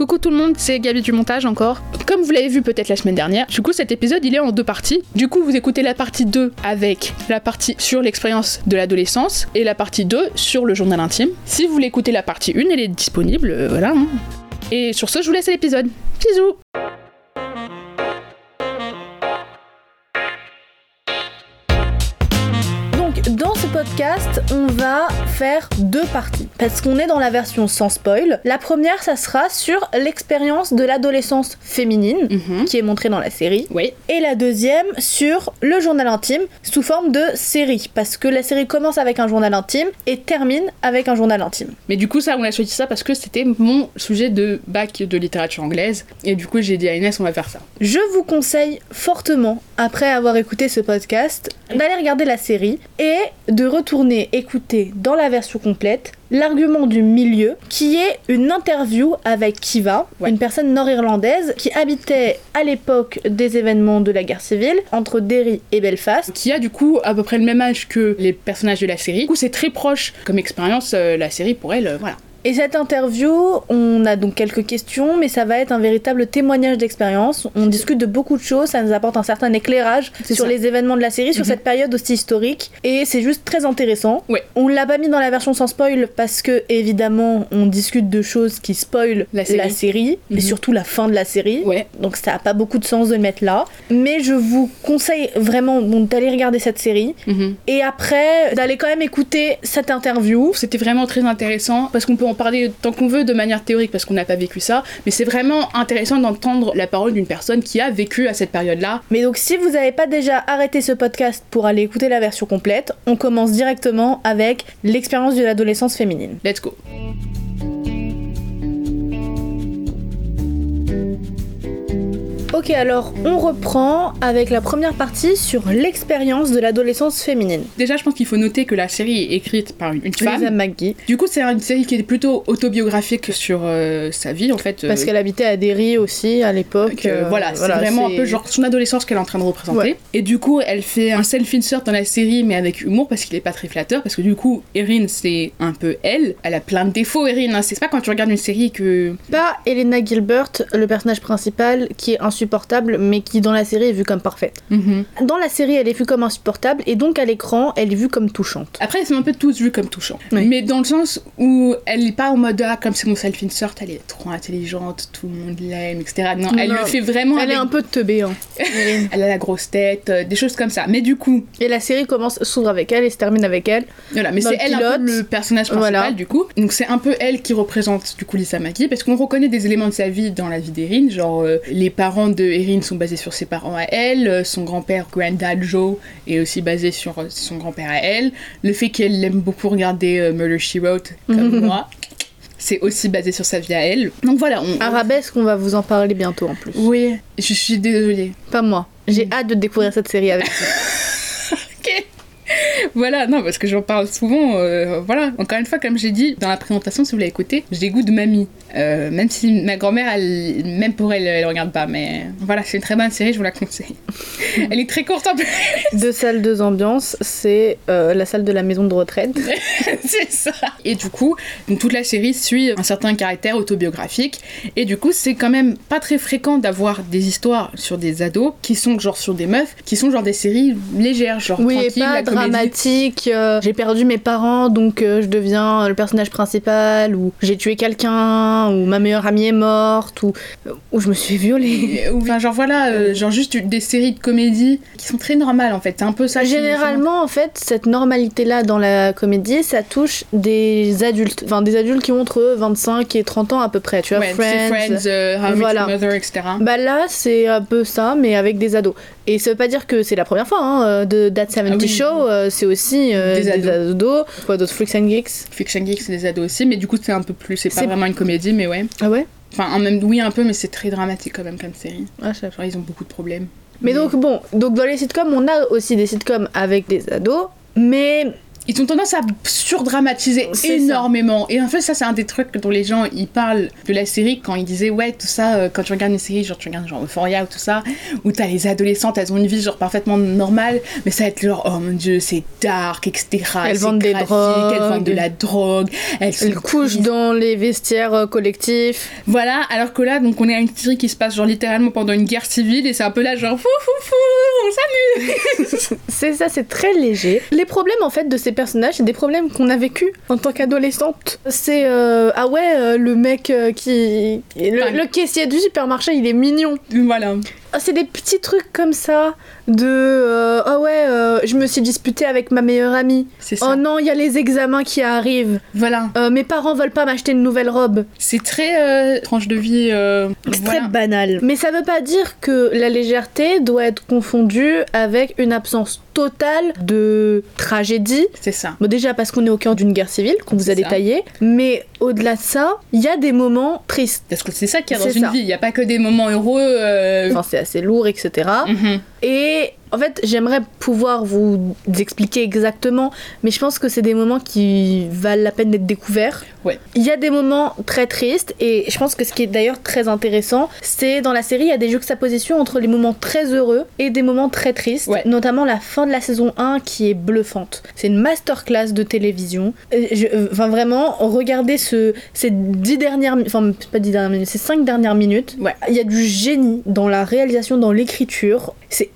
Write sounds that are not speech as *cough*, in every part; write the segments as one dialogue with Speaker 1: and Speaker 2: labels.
Speaker 1: Coucou tout le monde, c'est Gabi du montage encore. Comme vous l'avez vu peut-être la semaine dernière, du coup cet épisode il est en deux parties. Du coup vous écoutez la partie 2 avec la partie sur l'expérience de l'adolescence et la partie 2 sur le journal intime. Si vous voulez écouter la partie 1, elle est disponible, euh, voilà. hein. Et sur ce, je vous laisse l'épisode. Bisous
Speaker 2: Donc, dans ce podcast, on va faire deux parties. Parce qu'on est dans la version sans spoil. La première, ça sera sur l'expérience de l'adolescence féminine,
Speaker 1: Mhm.
Speaker 2: qui est montrée dans la série.
Speaker 1: Oui,
Speaker 2: Et la deuxième sur le journal intime, sous forme de série. Parce que la série commence avec un journal intime et termine avec un journal intime.
Speaker 1: mais du coup ça on a choisi ça parce que c'était mon sujet de bac de littérature anglaise. Et du coup j'ai dit à Inès on va faire ça.
Speaker 2: Je vous conseille fortement, après avoir écouté ce podcast, d'aller regarder la série et de retourner écouter dans la version complète l'argument du milieu, qui est une interview avec Kiva,
Speaker 1: Ouais.
Speaker 2: une personne nord-irlandaise qui habitait à l'époque des événements de la guerre civile entre Derry et Belfast.
Speaker 1: Qui a du coup à peu près le même âge que les personnages de la série. Du coup c'est très proche comme expérience euh, la série pour elle, euh, voilà.
Speaker 2: Et cette interview, on a donc quelques questions, mais ça va être un véritable témoignage d'expérience. On discute de beaucoup de choses, ça nous apporte un certain éclairage sur
Speaker 1: ça.
Speaker 2: les événements de la série, sur
Speaker 1: Mhm.
Speaker 2: cette période aussi historique, et c'est juste très intéressant.
Speaker 1: Ouais.
Speaker 2: On l'a pas mis dans la version sans spoil parce que évidemment on discute de choses qui spoilent
Speaker 1: La série.
Speaker 2: mais
Speaker 1: Mhm.
Speaker 2: surtout la fin de la série.
Speaker 1: Ouais,
Speaker 2: Donc ça a pas beaucoup de sens de le mettre là. Mais je vous conseille vraiment bon, d'aller regarder cette série
Speaker 1: mhm.
Speaker 2: et après d'aller quand même écouter cette interview.
Speaker 1: C'était vraiment très intéressant parce qu'on peut en parler tant qu'on veut de manière théorique parce qu'on n'a pas vécu ça, mais c'est vraiment intéressant d'entendre la parole d'une personne qui a vécu à cette période-là.
Speaker 2: Mais donc si vous n'avez pas déjà arrêté ce podcast pour aller écouter la version complète, on commence directement avec l'expérience de l'adolescence féminine.
Speaker 1: Let's go.
Speaker 2: Ok alors on reprend avec la première partie sur l'expérience de l'adolescence féminine.
Speaker 1: Déjà, je pense qu'il faut noter que la série est écrite par une, une
Speaker 2: Lisa
Speaker 1: femme.
Speaker 2: McGee,
Speaker 1: Du coup, c'est une série qui est plutôt autobiographique sur euh, sa vie en fait.
Speaker 2: parce
Speaker 1: euh,
Speaker 2: qu'elle habitait à Derry aussi à l'époque.
Speaker 1: que,
Speaker 2: euh,
Speaker 1: voilà, c'est vraiment un peu genre son adolescence qu'elle est en train de représenter.
Speaker 2: Ouais.
Speaker 1: Et du coup, elle fait un self-insert dans la série, mais avec humour, parce qu'il est pas très flatteur. Parce que du coup, Erin, c'est un peu elle. Elle a plein de défauts, Erin. hein. C'est pas quand tu regardes une série que.
Speaker 2: Pas Elena Gilbert, le personnage principal, qui est insupportable, mais qui dans la série est vue comme parfaite.
Speaker 1: Mhm.
Speaker 2: Dans la série, elle est vue comme insupportable, et donc à l'écran, elle est vue comme touchante.
Speaker 1: Après, ils sont un peu tous vus comme touchants.
Speaker 2: Oui.
Speaker 1: Mais dans le sens où elle est pas en mode ah, comme c'est mon self-insert, elle est trop intelligente, tout le monde l'aime, etc. Non, elle
Speaker 2: Non.
Speaker 1: le fait vraiment
Speaker 2: Elle est un peu teubée, hein. *laughs*
Speaker 1: Elle a la grosse tête, euh, des choses comme ça. Mais du coup,
Speaker 2: Et la série commence, s'ouvre avec elle et se termine avec elle.
Speaker 1: voilà, mais c'est
Speaker 2: le
Speaker 1: elle un peu le personnage principal
Speaker 2: Voilà.
Speaker 1: du coup. Donc c'est un peu elle qui représente du coup Lisa Maki parce qu'on reconnaît des éléments de sa vie dans la vie d'Erin, genre euh, les parents de Erin sont basés sur ses parents à elle, euh, son grand-père Granddad Joe est aussi basé sur euh, son grand-père à elle, le fait qu'elle aime beaucoup regarder euh, Murder She Wrote comme *laughs* moi. C'est aussi basé sur sa vie à elle. Donc voilà, on...
Speaker 2: Arabesque, on va vous en parler bientôt en plus.
Speaker 1: Oui, je suis désolée.
Speaker 2: Pas moi. J'ai
Speaker 1: Mm.
Speaker 2: hâte de découvrir cette série avec *laughs* vous.
Speaker 1: Ok. Voilà, non, parce que j'en parle souvent. euh, voilà, encore une fois, comme j'ai dit dans la présentation, si vous l'avez écouté, j'ai des goûts de mamie. Euh, même si ma grand-mère, elle- même pour elle, elle regarde pas. Mais voilà, c'est une très bonne série, je vous la conseille. *laughs* elle est très courte en plus.
Speaker 2: deux salles, deux ambiances. C'est euh, la salle de la maison de retraite. *laughs*
Speaker 1: c'est ça. Et du coup, donc, toute la série suit un certain caractère autobiographique. Et du coup, c'est quand même pas très fréquent d'avoir des histoires sur des ados qui sont genre sur des meufs, qui sont genre des séries légères, genre
Speaker 2: Oui, et pas
Speaker 1: la
Speaker 2: dramatique. euh, j'ai perdu mes parents, donc je deviens le personnage principal. Ou j'ai tué quelqu'un. Ou ma meilleure amie est morte. Ou, ou je me suis violée.
Speaker 1: Ou Enfin, genre voilà, euh, genre juste des séries de comédie qui sont très normales en fait. C'est un peu ça.
Speaker 2: Généralement, en fait, cette normalité-là dans la comédie, ça touche des adultes. Enfin, des adultes qui ont entre 25 et 30 ans à peu près. Tu vois,
Speaker 1: Ouais,
Speaker 2: Friends.
Speaker 1: Friends, euh, How
Speaker 2: voilà.
Speaker 1: Mother, etc.
Speaker 2: Bah là, c'est un peu ça, mais avec des ados. Et ça veut pas dire que c'est la première fois hein, euh, de That 70
Speaker 1: Ah oui.
Speaker 2: Show, euh, c'est aussi euh,
Speaker 1: Des
Speaker 2: des,
Speaker 1: ados.
Speaker 2: ados. Quoi d'autre? Freaks and Geeks?
Speaker 1: Fiction Geek, c'est des ados aussi, mais du coup c'est un peu plus. C'est pas vraiment une comédie, mais ouais.
Speaker 2: Ah ouais?
Speaker 1: Enfin, en même oui un peu, mais c'est très dramatique quand même comme série.
Speaker 2: ah.
Speaker 1: Genre ils ont beaucoup de problèmes.
Speaker 2: Mais donc, bon, donc dans les sitcoms, on a aussi des sitcoms avec des ados, mais
Speaker 1: ils ont tendance à surdramatiser
Speaker 2: ça.
Speaker 1: énormément. Et en fait, ça, c'est un des trucs dont les gens ils parlent de la série quand ils disaient ouais tout ça euh, quand tu regardes une série genre tu regardes genre Euphoria ou tout ça où t'as les adolescentes elles ont une vie genre parfaitement normale mais ça va être genre oh mon dieu c'est dark etc.
Speaker 2: Elles vendent des drogues.
Speaker 1: elles vendent de la drogue elles,
Speaker 2: Elle
Speaker 1: sont
Speaker 2: couche
Speaker 1: prises.
Speaker 2: dans les vestiaires euh, collectifs.
Speaker 1: Voilà, alors que là, donc on est à une série qui se passe genre littéralement pendant une guerre civile et c'est un peu là genre fou fou fou, on s'amuse. *laughs*
Speaker 2: C'est ça, c'est très léger. Les problèmes en fait de ces personnages, c'est des problèmes qu'on a vécu en tant qu'adolescente. C'est euh, ah ouais, euh, le mec euh, qui le,
Speaker 1: Enfin,
Speaker 2: le caissier du supermarché, il est mignon.
Speaker 1: voilà.
Speaker 2: Ah, c'est des petits trucs comme ça de euh, ah ouais, euh, je me suis disputée avec ma meilleure amie.
Speaker 1: C'est ça.
Speaker 2: Oh non, il y a les examens qui arrivent.
Speaker 1: Voilà.
Speaker 2: Euh, mes parents veulent pas m'acheter une nouvelle robe.
Speaker 1: C'est très euh, tranche de vie. euh,
Speaker 2: C'est
Speaker 1: voilà.
Speaker 2: très banal. Mais ça veut pas dire que la légèreté doit être confondue avec une absence totale de tragédie.
Speaker 1: C'est ça.
Speaker 2: Bon, déjà parce qu'on est au cœur d'une guerre civile, qu'on vous a
Speaker 1: ça.
Speaker 2: détaillé. Mais au-delà de ça, il y a des moments tristes.
Speaker 1: Parce que c'est ça qu'il y a dans
Speaker 2: C'est
Speaker 1: une
Speaker 2: ça.
Speaker 1: vie. Il n'y a pas que des moments heureux. euh,
Speaker 2: Enfin, c'est assez lourd, etc. Et en fait, j'aimerais pouvoir vous expliquer exactement, mais je pense que c'est des moments qui valent la peine d'être découverts.
Speaker 1: Ouais.
Speaker 2: Il y a des moments très tristes, et je pense que ce qui est d'ailleurs très intéressant, c'est dans la série, il y a des juxtapositions entre les moments très heureux et des moments très tristes,
Speaker 1: Ouais.
Speaker 2: notamment la fin de la saison 1 qui est bluffante. C'est une masterclass de télévision. Je- euh, Enfin, vraiment, regardez ce, ces dix dernières, mi- enfin, pas dix dernières minutes, ces cinq dernières minutes.
Speaker 1: Ouais.
Speaker 2: Il y a du génie dans la réalisation, dans l'écriture. C'est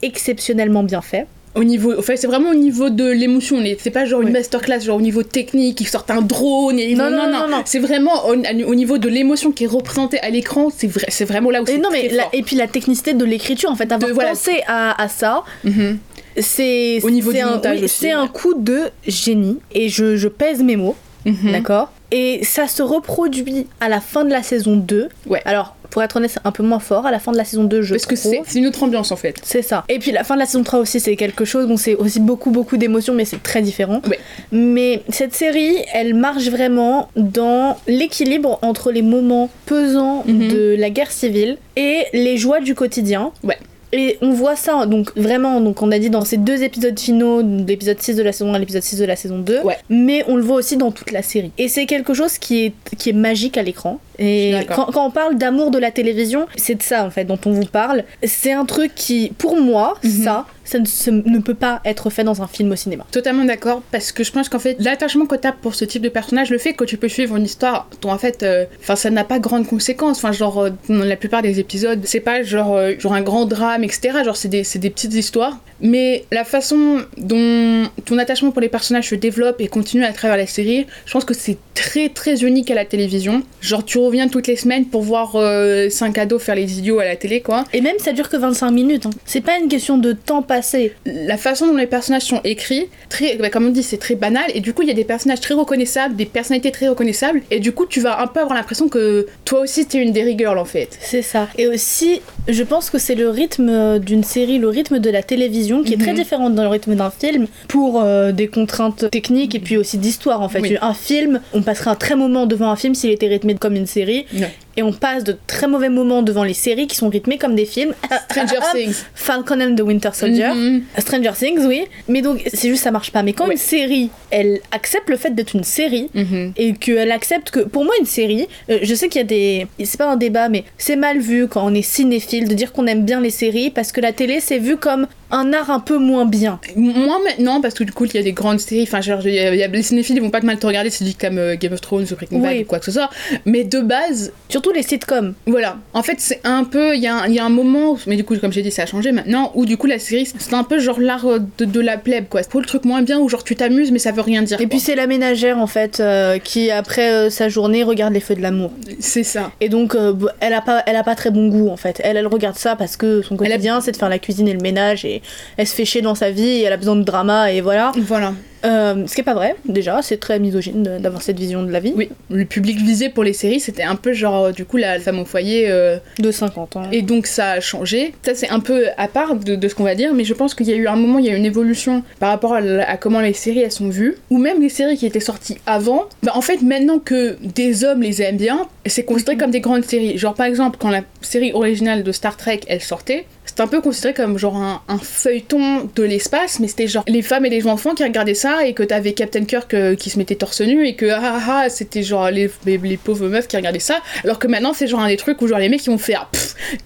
Speaker 2: exceptionnellement bien fait.
Speaker 1: Au niveau, enfin, c'est vraiment au niveau de l'émotion. C'est pas genre une masterclass, genre au niveau technique, ils sortent un drone. Et...
Speaker 2: Non, non, non, non.
Speaker 1: C'est vraiment au, au niveau de l'émotion qui est représentée à l'écran. C'est vrai, c'est vraiment là où c'est
Speaker 2: non, mais
Speaker 1: très
Speaker 2: la-
Speaker 1: fort.
Speaker 2: et puis la technicité de l'écriture, en fait, avoir pensé à, ça,
Speaker 1: Mhm.
Speaker 2: c'est
Speaker 1: Au niveau du
Speaker 2: un,
Speaker 1: montage
Speaker 2: c'est un coup de génie. Et je, je pèse mes mots,
Speaker 1: Mhm.
Speaker 2: d'accord? Et ça se reproduit à la fin de la saison 2.
Speaker 1: Ouais.
Speaker 2: Alors, pour être honnête, c'est un peu moins fort. À la fin de la saison 2, je
Speaker 1: Parce que
Speaker 2: trouve.
Speaker 1: c'est une autre ambiance en fait.
Speaker 2: C'est ça. Et puis la fin de la saison 3 aussi, c'est quelque chose. Bon, c'est aussi beaucoup, beaucoup d'émotions, mais c'est très différent.
Speaker 1: Ouais.
Speaker 2: Mais cette série, elle marche vraiment dans l'équilibre entre les moments pesants
Speaker 1: Mhm.
Speaker 2: de la guerre civile et les joies du quotidien.
Speaker 1: Ouais.
Speaker 2: Et on voit ça, donc vraiment, donc on a dit dans ces deux épisodes finaux, l'épisode 6 de la saison 1 et l'épisode 6 de la saison 2,
Speaker 1: Ouais.
Speaker 2: mais on le voit aussi dans toute la série. Et c'est quelque chose qui est, qui est magique à l'écran. Et quand, quand on parle d'amour de la télévision, c'est de ça en fait dont on vous parle. C'est un truc qui, pour moi,
Speaker 1: Mhm.
Speaker 2: ça, ça ne, se- ne peut pas être fait dans un film au cinéma.
Speaker 1: Totalement d'accord, parce que je pense qu'en fait, l'attachement que t'as pour ce type de personnage, le fait que tu peux suivre une histoire dont en fait, euh, enfin, ça n'a pas grande conséquence. Enfin, genre, euh, dans la plupart des épisodes, c'est pas genre, euh, genre un grand drame, etc. Genre, c'est des, c'est des petites histoires. Mais la façon dont ton attachement pour les personnages se développe et continue à travers la série, je pense que c'est très très unique à la télévision. Genre, tu reviens toutes les semaines pour voir euh, 5 ados faire les idiots à la télé, quoi.
Speaker 2: Et même ça dure que 25 minutes. hein. C'est pas une question de temps passé.
Speaker 1: la façon dont les personnages sont écrits, très, bah, comme on dit, c'est très banal, et du coup, il y a des personnages très reconnaissables, des personnalités très reconnaissables, et du coup, tu vas un peu avoir l'impression que toi aussi, t'es une Derry Girl en fait.
Speaker 2: C'est ça. Et aussi, je pense que c'est le rythme euh, d'une série, le rythme de la télévision, qui est très
Speaker 1: Mhm.
Speaker 2: différent dans le rythme d'un film, pour euh, des contraintes techniques et puis aussi d'histoire en fait.
Speaker 1: Oui.
Speaker 2: Un film, on passerait un très moment devant un film s'il était rythmé comme une série,
Speaker 1: Ouais.
Speaker 2: et on passe de très mauvais moments devant les séries qui sont rythmées comme des films. *laughs*
Speaker 1: Stranger *laughs* Things.
Speaker 2: Falcon and the Winter Soldier.
Speaker 1: Mhm.
Speaker 2: Stranger Things, oui. Mais donc, c'est juste ça marche pas. Mais quand
Speaker 1: Ouais.
Speaker 2: une série, elle accepte le fait d'être une série,
Speaker 1: Mhm.
Speaker 2: et qu'elle accepte que pour moi une série euh, je sais qu'il y a des c'est pas un débat mais c'est mal vu quand on est cinéphile de dire qu'on aime bien les séries parce que la télé c'est vu comme un art un peu moins bien
Speaker 1: Moi maintenant, parce que du coup, il y a des grandes séries, enfin, genre, y a- y a- les cinéphiles, ils vont pas te mal te regarder, c'est dit comme euh, Game of Thrones ou Breaking Bad
Speaker 2: Oui.
Speaker 1: ou quoi que ce soit, mais de base,
Speaker 2: surtout les sitcoms
Speaker 1: Voilà, en fait c'est un peu, il y, a un- il y a un moment, où- mais du coup comme j'ai dit ça a changé maintenant, où du coup la série c'est un peu genre l'art euh, de, de la plèbe quoi. Pour le truc moins bien où genre tu t'amuses mais ça veut rien dire.
Speaker 2: et puis c'est la ménagère en fait euh, qui après euh, sa journée regarde les feux de l'amour
Speaker 1: c'est ça.
Speaker 2: et donc elle a pas elle a pas très bon goût en fait elle elle regarde ça parce que son
Speaker 1: Elle a-
Speaker 2: quotidien c'est de faire la cuisine et le ménage et elle se fait chier dans sa vie elle a besoin de drama et voilà
Speaker 1: Voilà.
Speaker 2: Euh, ce qui est pas vrai déjà c'est très misogyne d'avoir cette vision de la vie
Speaker 1: Oui, le public visé pour les séries c'était un peu genre euh, du coup la femme au foyer euh,
Speaker 2: de 50 ans
Speaker 1: et donc ça a changé. Ça c'est un peu à part de, de ce qu'on va dire, mais je pense qu'il y a eu un moment, il y a eu une évolution par rapport à comment les séries elles sont vues, ou même les séries qui étaient sorties avant. Bah en fait maintenant que des hommes les aiment bien, c'est considéré comme des grandes séries. Genre par exemple quand la série originale de Star Trek elle sortait, c'était un peu considéré comme genre un, un feuilleton de l'espace, mais c'était genre les femmes et les enfants qui regardaient ça ça et que t'avais Captain Kirk euh, qui se mettait torse nu et que ah, ah, ah, c'était genre les, les, les pauvres meufs qui regardaient ça alors que maintenant c'est genre un des trucs où genre les mecs qui vont faire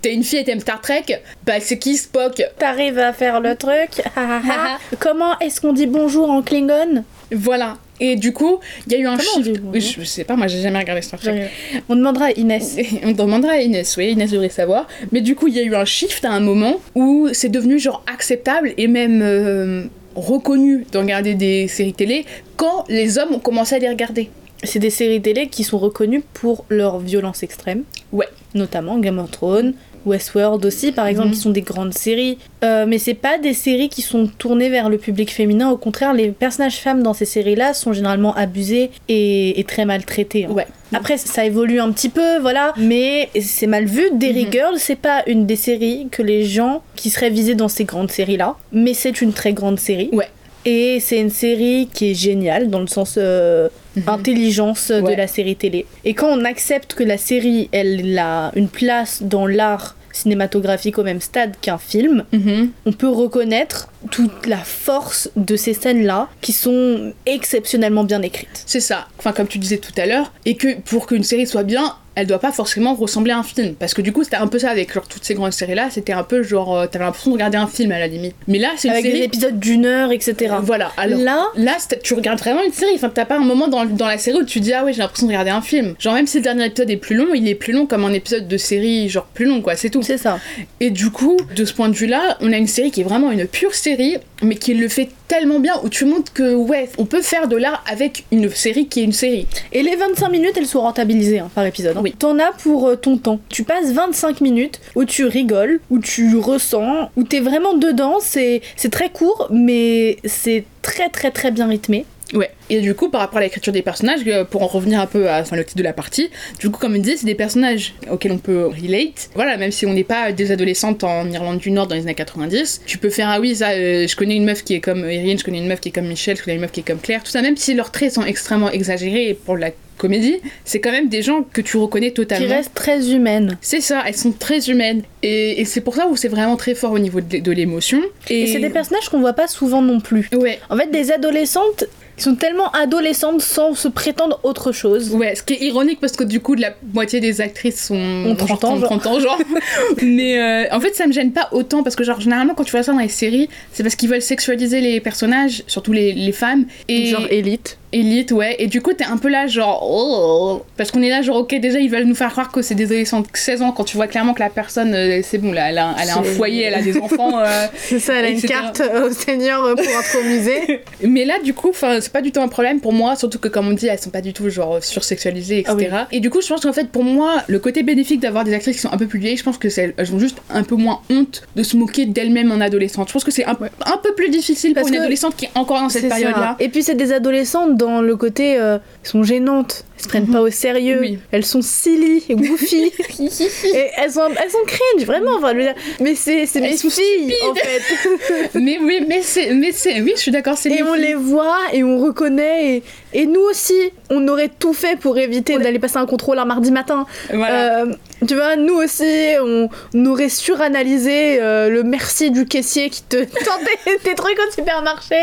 Speaker 1: t'es une fille et t'aimes Star Trek bah c'est qui Spock?
Speaker 2: T'arrives à faire le truc. *laughs* Comment est-ce qu'on dit bonjour en Klingon?
Speaker 1: Voilà et du coup il y a eu un
Speaker 2: Comment on dit
Speaker 1: shift je sais pas moi j'ai jamais regardé Star Trek
Speaker 2: On demandera à Inès. *laughs*
Speaker 1: on demandera à Inès, oui, Inès devrait savoir. Mais du coup, il y a eu un shift à un moment où c'est devenu genre acceptable et même euh, reconnu de regarder des séries télé quand les hommes ont commencé à les regarder.
Speaker 2: C'est des séries télé qui sont reconnues pour leur violence extrême.
Speaker 1: Ouais.
Speaker 2: Notamment Game of Thrones, Westworld aussi, par exemple,
Speaker 1: Mhm.
Speaker 2: qui sont des grandes séries. Euh, mais c'est pas des séries qui sont tournées vers le public féminin. Au contraire, les personnages femmes dans ces séries-là sont généralement abusés et, et très maltraités. hein.
Speaker 1: Ouais.
Speaker 2: Après, ça évolue un petit peu, voilà. Mais c'est mal vu. Derry
Speaker 1: Mhm.
Speaker 2: Girl, c'est pas une des séries que les gens qui seraient visés dans ces grandes séries-là. Mais c'est une très grande série.
Speaker 1: Ouais.
Speaker 2: Et c'est une série qui est géniale dans le sens euh,
Speaker 1: Mhm.
Speaker 2: intelligence
Speaker 1: Ouais.
Speaker 2: de la série télé. Et quand on accepte que la série, elle a une place dans l'art cinématographique au même stade qu'un film,
Speaker 1: Mhm.
Speaker 2: on peut reconnaître toute la force de ces scènes-là qui sont exceptionnellement bien écrites.
Speaker 1: C'est ça. Enfin, comme tu disais tout à l'heure, et que pour qu'une série soit bien, elle doit pas forcément ressembler à un film. Parce que du coup, c'était un peu ça avec genre, toutes ces grandes séries-là. C'était un peu genre, euh, t'avais l'impression de regarder un film à la limite. Mais là, c'est une
Speaker 2: Avec des épisodes d'une heure, etc.
Speaker 1: Voilà. Alors.
Speaker 2: Là,
Speaker 1: Là, tu regardes vraiment une série. Enfin, t'as pas un moment dans, dans la série où tu dis ah ouais j'ai l'impression de regarder un film. Genre même si le dernier épisode est plus long, il est plus long comme un épisode de série genre plus long quoi. C'est tout.
Speaker 2: c'est ça.
Speaker 1: Et du coup, de ce point de vue-là, on a une série qui est vraiment une pure série, mais qui le fait tellement bien où tu montres que ouais, on peut faire de l'art avec une série qui est une série.
Speaker 2: Et les 25 minutes, elles sont rentabilisées hein, par épisode. hein.
Speaker 1: Oui.
Speaker 2: T'en as pour euh, ton temps. Tu passes 25 minutes où tu rigoles, où tu ressens, où t'es vraiment dedans. C'est c'est très court, mais c'est très très très bien rythmé.
Speaker 1: Ouais. Et du coup, par rapport à l'écriture des personnages, euh, pour en revenir un peu à enfin, le titre de la partie, du coup, comme je disais, c'est des personnages auxquels on peut relate. Voilà, même si on n'est pas des adolescentes en Irlande du Nord dans les années 90, tu peux faire ah oui, ça, euh, je connais une meuf qui est comme Erin, je connais une meuf qui est comme Michelle, je connais une meuf qui est comme Claire, tout ça, même si leurs traits sont extrêmement exagérés pour la comédie, c'est quand même des gens que tu reconnais
Speaker 2: Qui
Speaker 1: totalement.
Speaker 2: reste très humaine.
Speaker 1: C'est ça, elles sont très humaines. Et, et c'est pour ça où c'est vraiment très fort au niveau de, de l'émotion.
Speaker 2: Et, c'est des personnages qu'on voit pas souvent non plus.
Speaker 1: Ouais,
Speaker 2: En fait, des adolescentes qui sont tellement adolescentes sans se prétendre autre chose.
Speaker 1: Ouais, ce qui est ironique parce que du coup, la moitié des actrices sont
Speaker 2: Ont 30
Speaker 1: genre
Speaker 2: ans, genre.
Speaker 1: 30 ans, genre. *laughs* Mais euh, en fait, ça me gêne pas autant parce que, genre, généralement, quand tu vois ça dans les séries, c'est parce qu'ils veulent sexualiser les personnages, surtout les, les femmes. Et
Speaker 2: Genre élite.
Speaker 1: élite, ouais. Et du coup, t'es un peu là, genre. oh. parce qu'on est là, genre, ok, déjà, ils veulent nous faire croire que c'est des adolescents de 16 ans quand tu vois clairement que la personne, euh, c'est bon, là, elle a, elle a un foyer, elle a des enfants. euh, *laughs*
Speaker 2: C'est ça, elle a une carte au Seigneur pour au musée. *laughs*
Speaker 1: Mais là, du coup, 'fin, c'est pas du tout un problème pour moi, surtout que, comme on dit, elles sont pas du tout genre sursexualisées, etc.
Speaker 2: Ah
Speaker 1: Et du coup, je pense qu'en fait, pour moi, le côté bénéfique d'avoir des actrices qui sont un peu plus vieilles, je pense que elles ont juste un peu moins honte de se moquer d'elles-mêmes en adolescente. Je pense que c'est un, un peu plus difficile
Speaker 2: Parce
Speaker 1: pour une adolescente qui est encore dans cette période-là.
Speaker 2: Et puis c'est des adolescentes dans le côté, euh, sont gênantes, elles se prennent pas au sérieux,
Speaker 1: Oui.
Speaker 2: elles sont silly goofy. *laughs* et elles sont, elles sont cringe, vraiment. Enfin, je veux dire, mais c'est mes filles en fait. *laughs*
Speaker 1: mais oui, mais c'est, mais c'est, oui, je suis d'accord, c'est
Speaker 2: et on
Speaker 1: filles.
Speaker 2: les voit et on reconnaît. Et, et nous aussi, on aurait tout fait pour éviter d'aller passer un contrôle un mardi matin.
Speaker 1: Voilà.
Speaker 2: Euh, tu vois, nous aussi, on, on aurait suranalysé euh, le merci du caissier qui te *laughs* tendait des trucs au supermarché.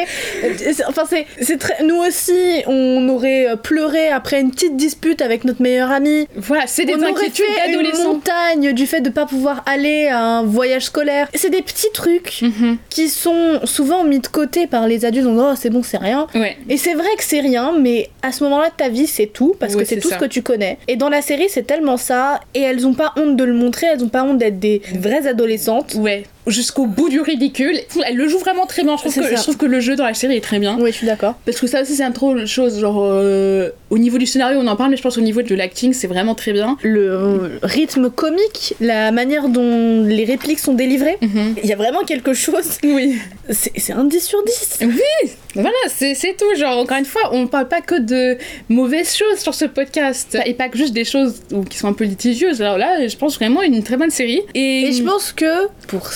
Speaker 2: Euh, Enfin, c'est, très. Nous aussi, on aurait pleuré après une petite dispute avec notre meilleur ami.
Speaker 1: voilà, c'est des
Speaker 2: on
Speaker 1: inquiétudes d'adolescents.
Speaker 2: montagne du fait de pas pouvoir aller à un voyage scolaire. C'est des petits trucs
Speaker 1: Mhm.
Speaker 2: qui sont souvent mis de côté par les adultes. On dit, oh, c'est bon, c'est rien.
Speaker 1: Ouais.
Speaker 2: Et c'est vrai que c'est rien, mais à ce moment-là de ta vie, c'est tout, parce
Speaker 1: Ouais,
Speaker 2: que c'est
Speaker 1: c'est
Speaker 2: tout
Speaker 1: ça.
Speaker 2: ce que tu connais. Et dans la série, c'est tellement ça, et elles ont pas honte de le montrer, elles ont pas honte d'être des vraies adolescentes.
Speaker 1: Ouais. Jusqu'au bout du ridicule. Elle le joue vraiment très bien. Je trouve, que, je trouve que le jeu dans la série est très bien.
Speaker 2: Oui, je suis d'accord.
Speaker 1: Parce que ça aussi, c'est un trop de chose. Genre, euh, au niveau du scénario, on en parle, mais je pense au niveau de l'acting, c'est vraiment très bien.
Speaker 2: Le euh, rythme comique, la manière dont les répliques sont délivrées, il y a vraiment quelque chose.
Speaker 1: Oui.
Speaker 2: C'est un 10 sur 10.
Speaker 1: Voilà, c'est tout. Genre, encore une fois, on parle pas que de mauvaises choses sur ce podcast. Et pas que juste des choses qui sont un peu litigieuses. Alors là, je pense vraiment une très bonne série. Et,
Speaker 2: Et je pense que, pour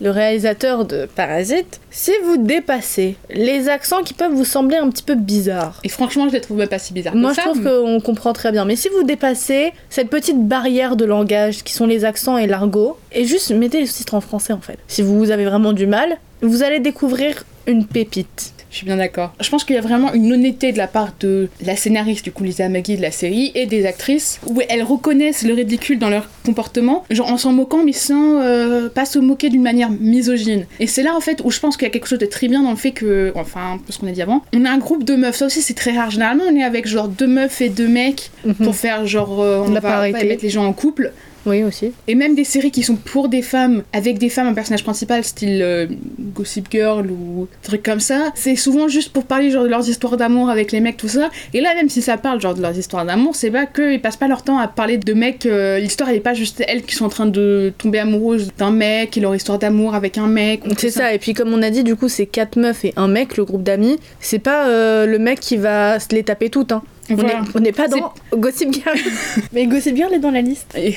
Speaker 2: le réalisateur de Parasite, si vous dépassez les accents qui peuvent vous sembler un petit peu bizarres,
Speaker 1: Et franchement, je les trouve même pas si bizarres.
Speaker 2: Moi, je
Speaker 1: ça.
Speaker 2: trouve qu'on comprend très bien. Mais si vous dépassez cette petite barrière de langage qui sont les accents et l'argot, et juste mettez les sous-titres en français en fait. Si vous avez vraiment du mal, vous allez découvrir une pépite.
Speaker 1: Je suis bien d'accord. Je pense qu'il y a vraiment une honnêteté de la part de la scénariste, du coup, Lisa Maggie de la série, et des actrices, où elles reconnaissent le ridicule dans leur comportement, genre en s'en moquant, mais sans euh, pas se moquer d'une manière misogyne. Et c'est là, en fait, où je pense qu'il y a quelque chose de très bien dans le fait que, enfin, ce qu'on a dit avant, on a un groupe de meufs, ça aussi c'est très rare. Généralement, on est avec genre deux meufs et deux mecs pour faire genre, euh, on
Speaker 2: La
Speaker 1: va pas mettre les gens en couple.
Speaker 2: Oui, aussi.
Speaker 1: Et même des séries qui sont pour des femmes, avec des femmes en personnage principal, style euh, Gossip Girl ou trucs comme ça, c'est souvent juste pour parler genre de leurs histoires d'amour avec les mecs, tout ça. Et là, même si ça parle genre de leurs histoires d'amour, c'est pas qu'ils passent pas leur temps à parler de mecs. euh, L'histoire, elle est pas juste elles qui sont en train de tomber amoureuses d'un mec et leur histoire d'amour avec un mec.
Speaker 2: C'est ça. et puis comme on a dit, du coup, c'est quatre meufs et un mec, le groupe d'amis. C'est pas euh, le mec qui va se les taper toutes. Hein. On
Speaker 1: Voilà.
Speaker 2: est- On n'est pas dans Gossip Girl. *laughs* Mais Gossip Girl est dans la liste.
Speaker 1: Et.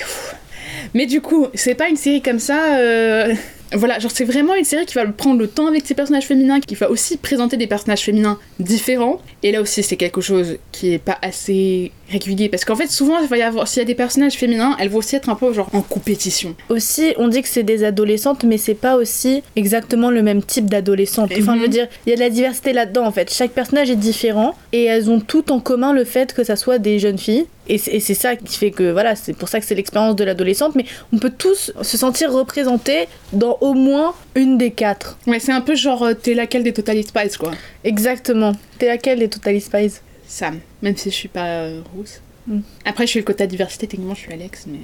Speaker 1: Mais du coup, c'est pas une série comme ça. euh, Voilà, genre c'est vraiment une série qui va prendre le temps avec ses personnages féminins, qui va aussi présenter des personnages féminins différents. Et là aussi, c'est quelque chose qui est pas assez régulier parce qu'en fait, souvent, il va y avoir, s'il y a des personnages féminins, elles vont aussi être un peu genre en compétition.
Speaker 2: Aussi, on dit que c'est des adolescentes, mais c'est pas aussi exactement le même type d'adolescente. Enfin, je veux dire, il y a de la diversité là-dedans en fait. Chaque personnage est différent et elles ont tout en commun le fait que ça soit des jeunes filles. Et c'est ça qui fait que voilà, c'est pour ça que c'est l'expérience de l'adolescente. Mais on peut tous se sentir représentés dans au moins une des quatre.
Speaker 1: Ouais, c'est un peu genre, euh, t'es laquelle des Totally Spies quoi.
Speaker 2: Exactement. T'es laquelle des Totally Spies?
Speaker 1: Sam, même si je suis pas euh, rousse.
Speaker 2: Mm.
Speaker 1: Après, je suis le quota diversité, techniquement, je suis Alex, mais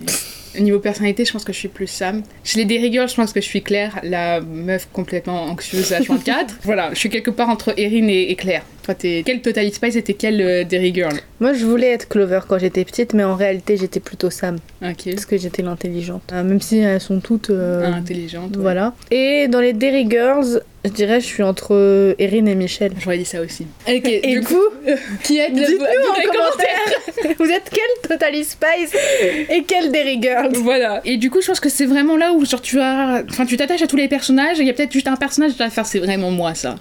Speaker 1: au niveau personnalité, je pense que je suis plus Sam. Chez les Derry Girls, je pense que je suis Claire, la meuf complètement anxieuse H24. *laughs* voilà, je suis quelque part entre Erin et, et Claire. Toi, t'es quelle Total Spice et t'es quelle euh, Derry Girl
Speaker 2: Moi, je voulais être Clover quand j'étais petite, mais en réalité, j'étais plutôt Sam
Speaker 1: Ok.
Speaker 2: parce que j'étais l'intelligente. Euh, même si elles sont toutes. euh,
Speaker 1: Intelligente. ouais.
Speaker 2: Voilà. Et dans les Derry Girls, je dirais je suis entre Erin et Michel.
Speaker 1: J'aurais dit ça aussi. Ok,
Speaker 2: Et
Speaker 1: du coup,
Speaker 2: coup,
Speaker 1: qui est
Speaker 2: dites-nous en commentaire, vous êtes quelle Totally Spice et quelle Derry Girls
Speaker 1: Voilà. Et du coup, je pense que c'est vraiment là où genre tu as, enfin, tu t'attaches à tous les personnages. Il y a peut-être juste un personnage va faire c'est vraiment moi ça.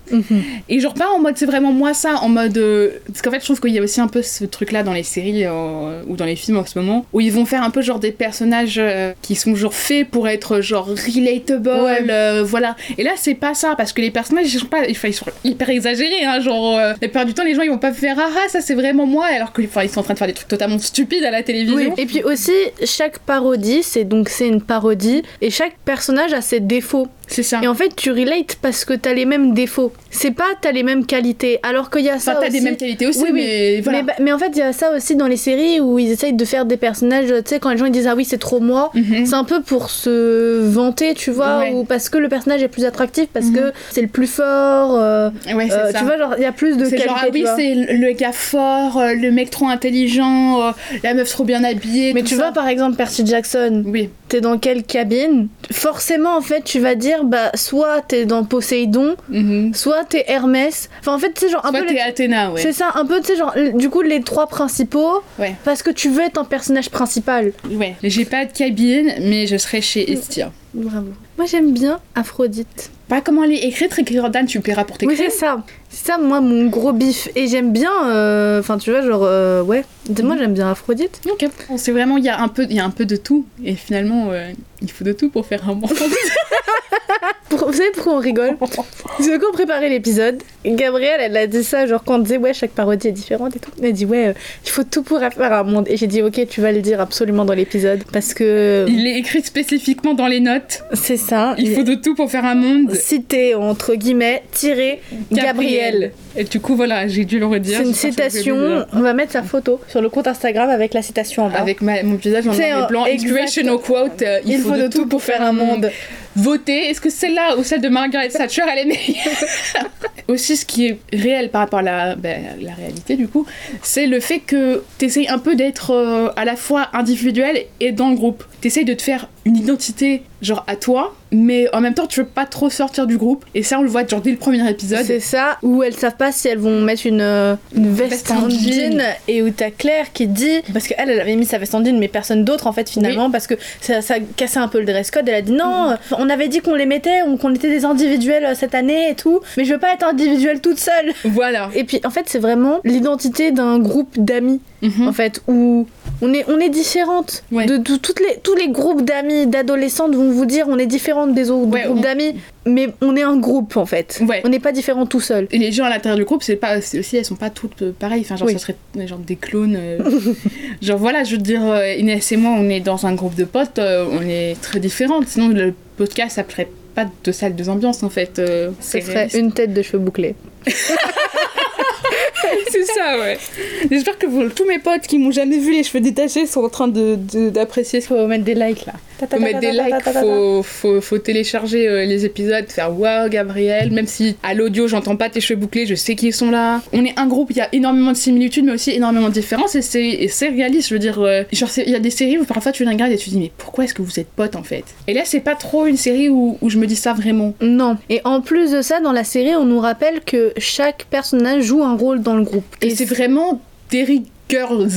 Speaker 1: Et genre pas en mode c'est vraiment moi ça, en mode euh, parce qu'en fait je trouve qu'il y a aussi un peu ce truc là dans les séries euh, ou dans les films en ce moment où ils vont faire un peu genre des personnages euh, qui sont genre faits pour être genre relatable,
Speaker 2: Ouais.
Speaker 1: euh, voilà. Et là c'est pas ça parce que les personnages ils sont pas, ils sont hyper exagérés, hein, genre euh, la plupart du temps les gens ils vont pas faire ah ah, ça c'est vraiment moi alors que enfin, ils sont en train de faire des trucs totalement stupides à la télévision.
Speaker 2: Et puis aussi, chaque parodie, c'est donc c'est une parodie et chaque personnage a ses défauts.
Speaker 1: C'est ça.
Speaker 2: Et en fait, tu relates parce que t'as les mêmes défauts. C'est pas t'as les mêmes qualités. Alors qu'il y a ça
Speaker 1: Enfin, t'as des
Speaker 2: aussi-
Speaker 1: mêmes qualités aussi,
Speaker 2: Oui, oui.
Speaker 1: mais voilà.
Speaker 2: Mais, bah- mais en fait, il y a ça aussi dans les séries où ils essayent de faire des personnages, tu sais, quand les gens ils disent ah oui, c'est trop moi,
Speaker 1: Mhm.
Speaker 2: c'est un peu pour se vanter, tu vois,
Speaker 1: Ouais.
Speaker 2: ou parce que le personnage est plus attractif, parce
Speaker 1: Mhm.
Speaker 2: que c'est le plus fort, euh,
Speaker 1: Ouais, c'est
Speaker 2: euh,
Speaker 1: ça.
Speaker 2: tu vois, genre, il y a plus de
Speaker 1: C'est
Speaker 2: qualité.
Speaker 1: genre, ah oui, c'est le gars fort, euh, le mec trop intelligent, la meuf trop bien habillée.
Speaker 2: Mais tu
Speaker 1: ça.
Speaker 2: vois, par exemple, Percy Jackson,
Speaker 1: Oui,
Speaker 2: t'es dans quelle cabine? Forcément, en fait, tu vas dire, bah, soit t'es dans Poséidon,
Speaker 1: Mhm.
Speaker 2: soit t'es Hermès. Enfin, en fait, c'est genre un
Speaker 1: Soit
Speaker 2: peu.
Speaker 1: t'es
Speaker 2: les-
Speaker 1: Athéna, ouais.
Speaker 2: C'est ça, un peu, tu sais, genre, du coup, les trois principaux,
Speaker 1: Ouais.
Speaker 2: parce que tu veux être un personnage principal.
Speaker 1: ouais. J'ai pas de cabine, mais je serai chez Estia.
Speaker 2: Bravo. Moi, j'aime bien Aphrodite.
Speaker 1: Pas comment elle est écrite, Ricky Jordan, tu paieras pour tes
Speaker 2: Oui, c'est ça. C'est ça, moi, mon gros bif. Et j'aime bien, euh, enfin, tu vois, genre, euh, ouais. Moi, j'aime bien Aphrodite.
Speaker 1: Ok. C'est vraiment, il y, a un peu- il y a un peu de tout. Et finalement, euh, il faut de tout pour faire un monde. *laughs*
Speaker 2: Pour- vous savez pourquoi on rigole? Parce que quand on préparait l'épisode, Gabrielle, elle a dit ça, genre, quand on disait, ouais, chaque parodie est différente et tout. Elle a dit, ouais, euh, il faut tout pour faire un monde. Et j'ai dit, ok, tu vas le dire absolument dans l'épisode. Parce que
Speaker 1: il est écrit spécifiquement dans les notes.
Speaker 2: c'est ça.
Speaker 1: Il faut de tout pour faire un monde.
Speaker 2: Cité, entre guillemets, tiré, Gabrielle.
Speaker 1: Et du coup, voilà, j'ai dû le redire.
Speaker 2: C'est une citation. On va mettre sa photo sur le compte Instagram avec la citation en bas.
Speaker 1: Avec ma- mon visage en
Speaker 2: C'est
Speaker 1: noir et
Speaker 2: un-
Speaker 1: blanc.
Speaker 2: exact.
Speaker 1: Inspirational quote. euh, il, faut, de tout pour faire un monde. Votez. Est-ce que celle-là ou celle de Margaret Thatcher, elle est meilleure *laughs* Aussi, ce qui est réel par rapport à la, ben, la réalité, du coup, c'est le fait que t'essayes un peu d'être euh, à la fois individuel et dans le groupe. T'essayes de te faire une identité, genre à toi, mais en même temps, tu veux pas trop sortir du groupe. Et ça, on le voit genre dès le premier épisode.
Speaker 2: C'est ça, où elles savent pas si elles vont mettre une, euh, une veste,
Speaker 1: Veste en jean.
Speaker 2: jean, et où t'as Claire qui dit, parce qu'elle, elle avait mis sa veste en jean, mais personne d'autre en fait finalement, parce que ça, ça cassait un peu le dress code. Elle a dit non, euh, on avait dit qu'on les mettait, qu'on était des individuels euh, cette année et tout, mais je veux pas être individuelle toute seule.
Speaker 1: Voilà.
Speaker 2: Et puis en fait, c'est vraiment l'identité d'un groupe d'amis,
Speaker 1: Mhm.
Speaker 2: en fait, où On est, on est différentes.
Speaker 1: Ouais.
Speaker 2: De, de toutes les, tous les groupes d'amis, d'adolescentes vont vous dire on est différentes des autres
Speaker 1: Ouais,
Speaker 2: groupes
Speaker 1: on-
Speaker 2: d'amis, mais on est un groupe en fait.
Speaker 1: Ouais.
Speaker 2: On n'est pas différents tout seul.
Speaker 1: Et les gens à l'intérieur du groupe, c'est pas, aussi, elles sont pas toutes euh, pareilles. Enfin, genre,
Speaker 2: Oui.
Speaker 1: ça serait genre des clones. euh. *laughs* genre, voilà, je veux dire, Inès et moi, on est dans un groupe de potes, euh, on est très différentes. Sinon, le podcast s'appellerait pas deux salles, deux ambiances, en fait. euh,
Speaker 2: serait
Speaker 1: réaliste.
Speaker 2: une tête de cheveux bouclés. *laughs*
Speaker 1: C'est ça, ouais. J'espère que vous- tous mes potes qui m'ont jamais vu les cheveux détachés sont en train de- de- d'apprécier ce
Speaker 2: Faut mettre des likes là.
Speaker 1: Faut mettre des likes, faut, faut, faut télécharger euh, les épisodes, faire waouh Gabriel, même si à l'audio j'entends pas tes cheveux bouclés, je sais qu'ils sont là. On est un groupe, il y a énormément de similitudes mais aussi énormément de différences et c'est et c'est réaliste, je veux dire, euh, genre il y a des séries où parfois tu les regardes et tu te dis mais pourquoi est-ce que vous êtes potes en fait? Et là c'est pas trop une série où, où je me dis ça vraiment.
Speaker 2: Non. Et en plus de ça, dans la série, on nous rappelle que chaque personnage joue un rôle dans le groupe.
Speaker 1: Et c'est vraiment Derry Girls,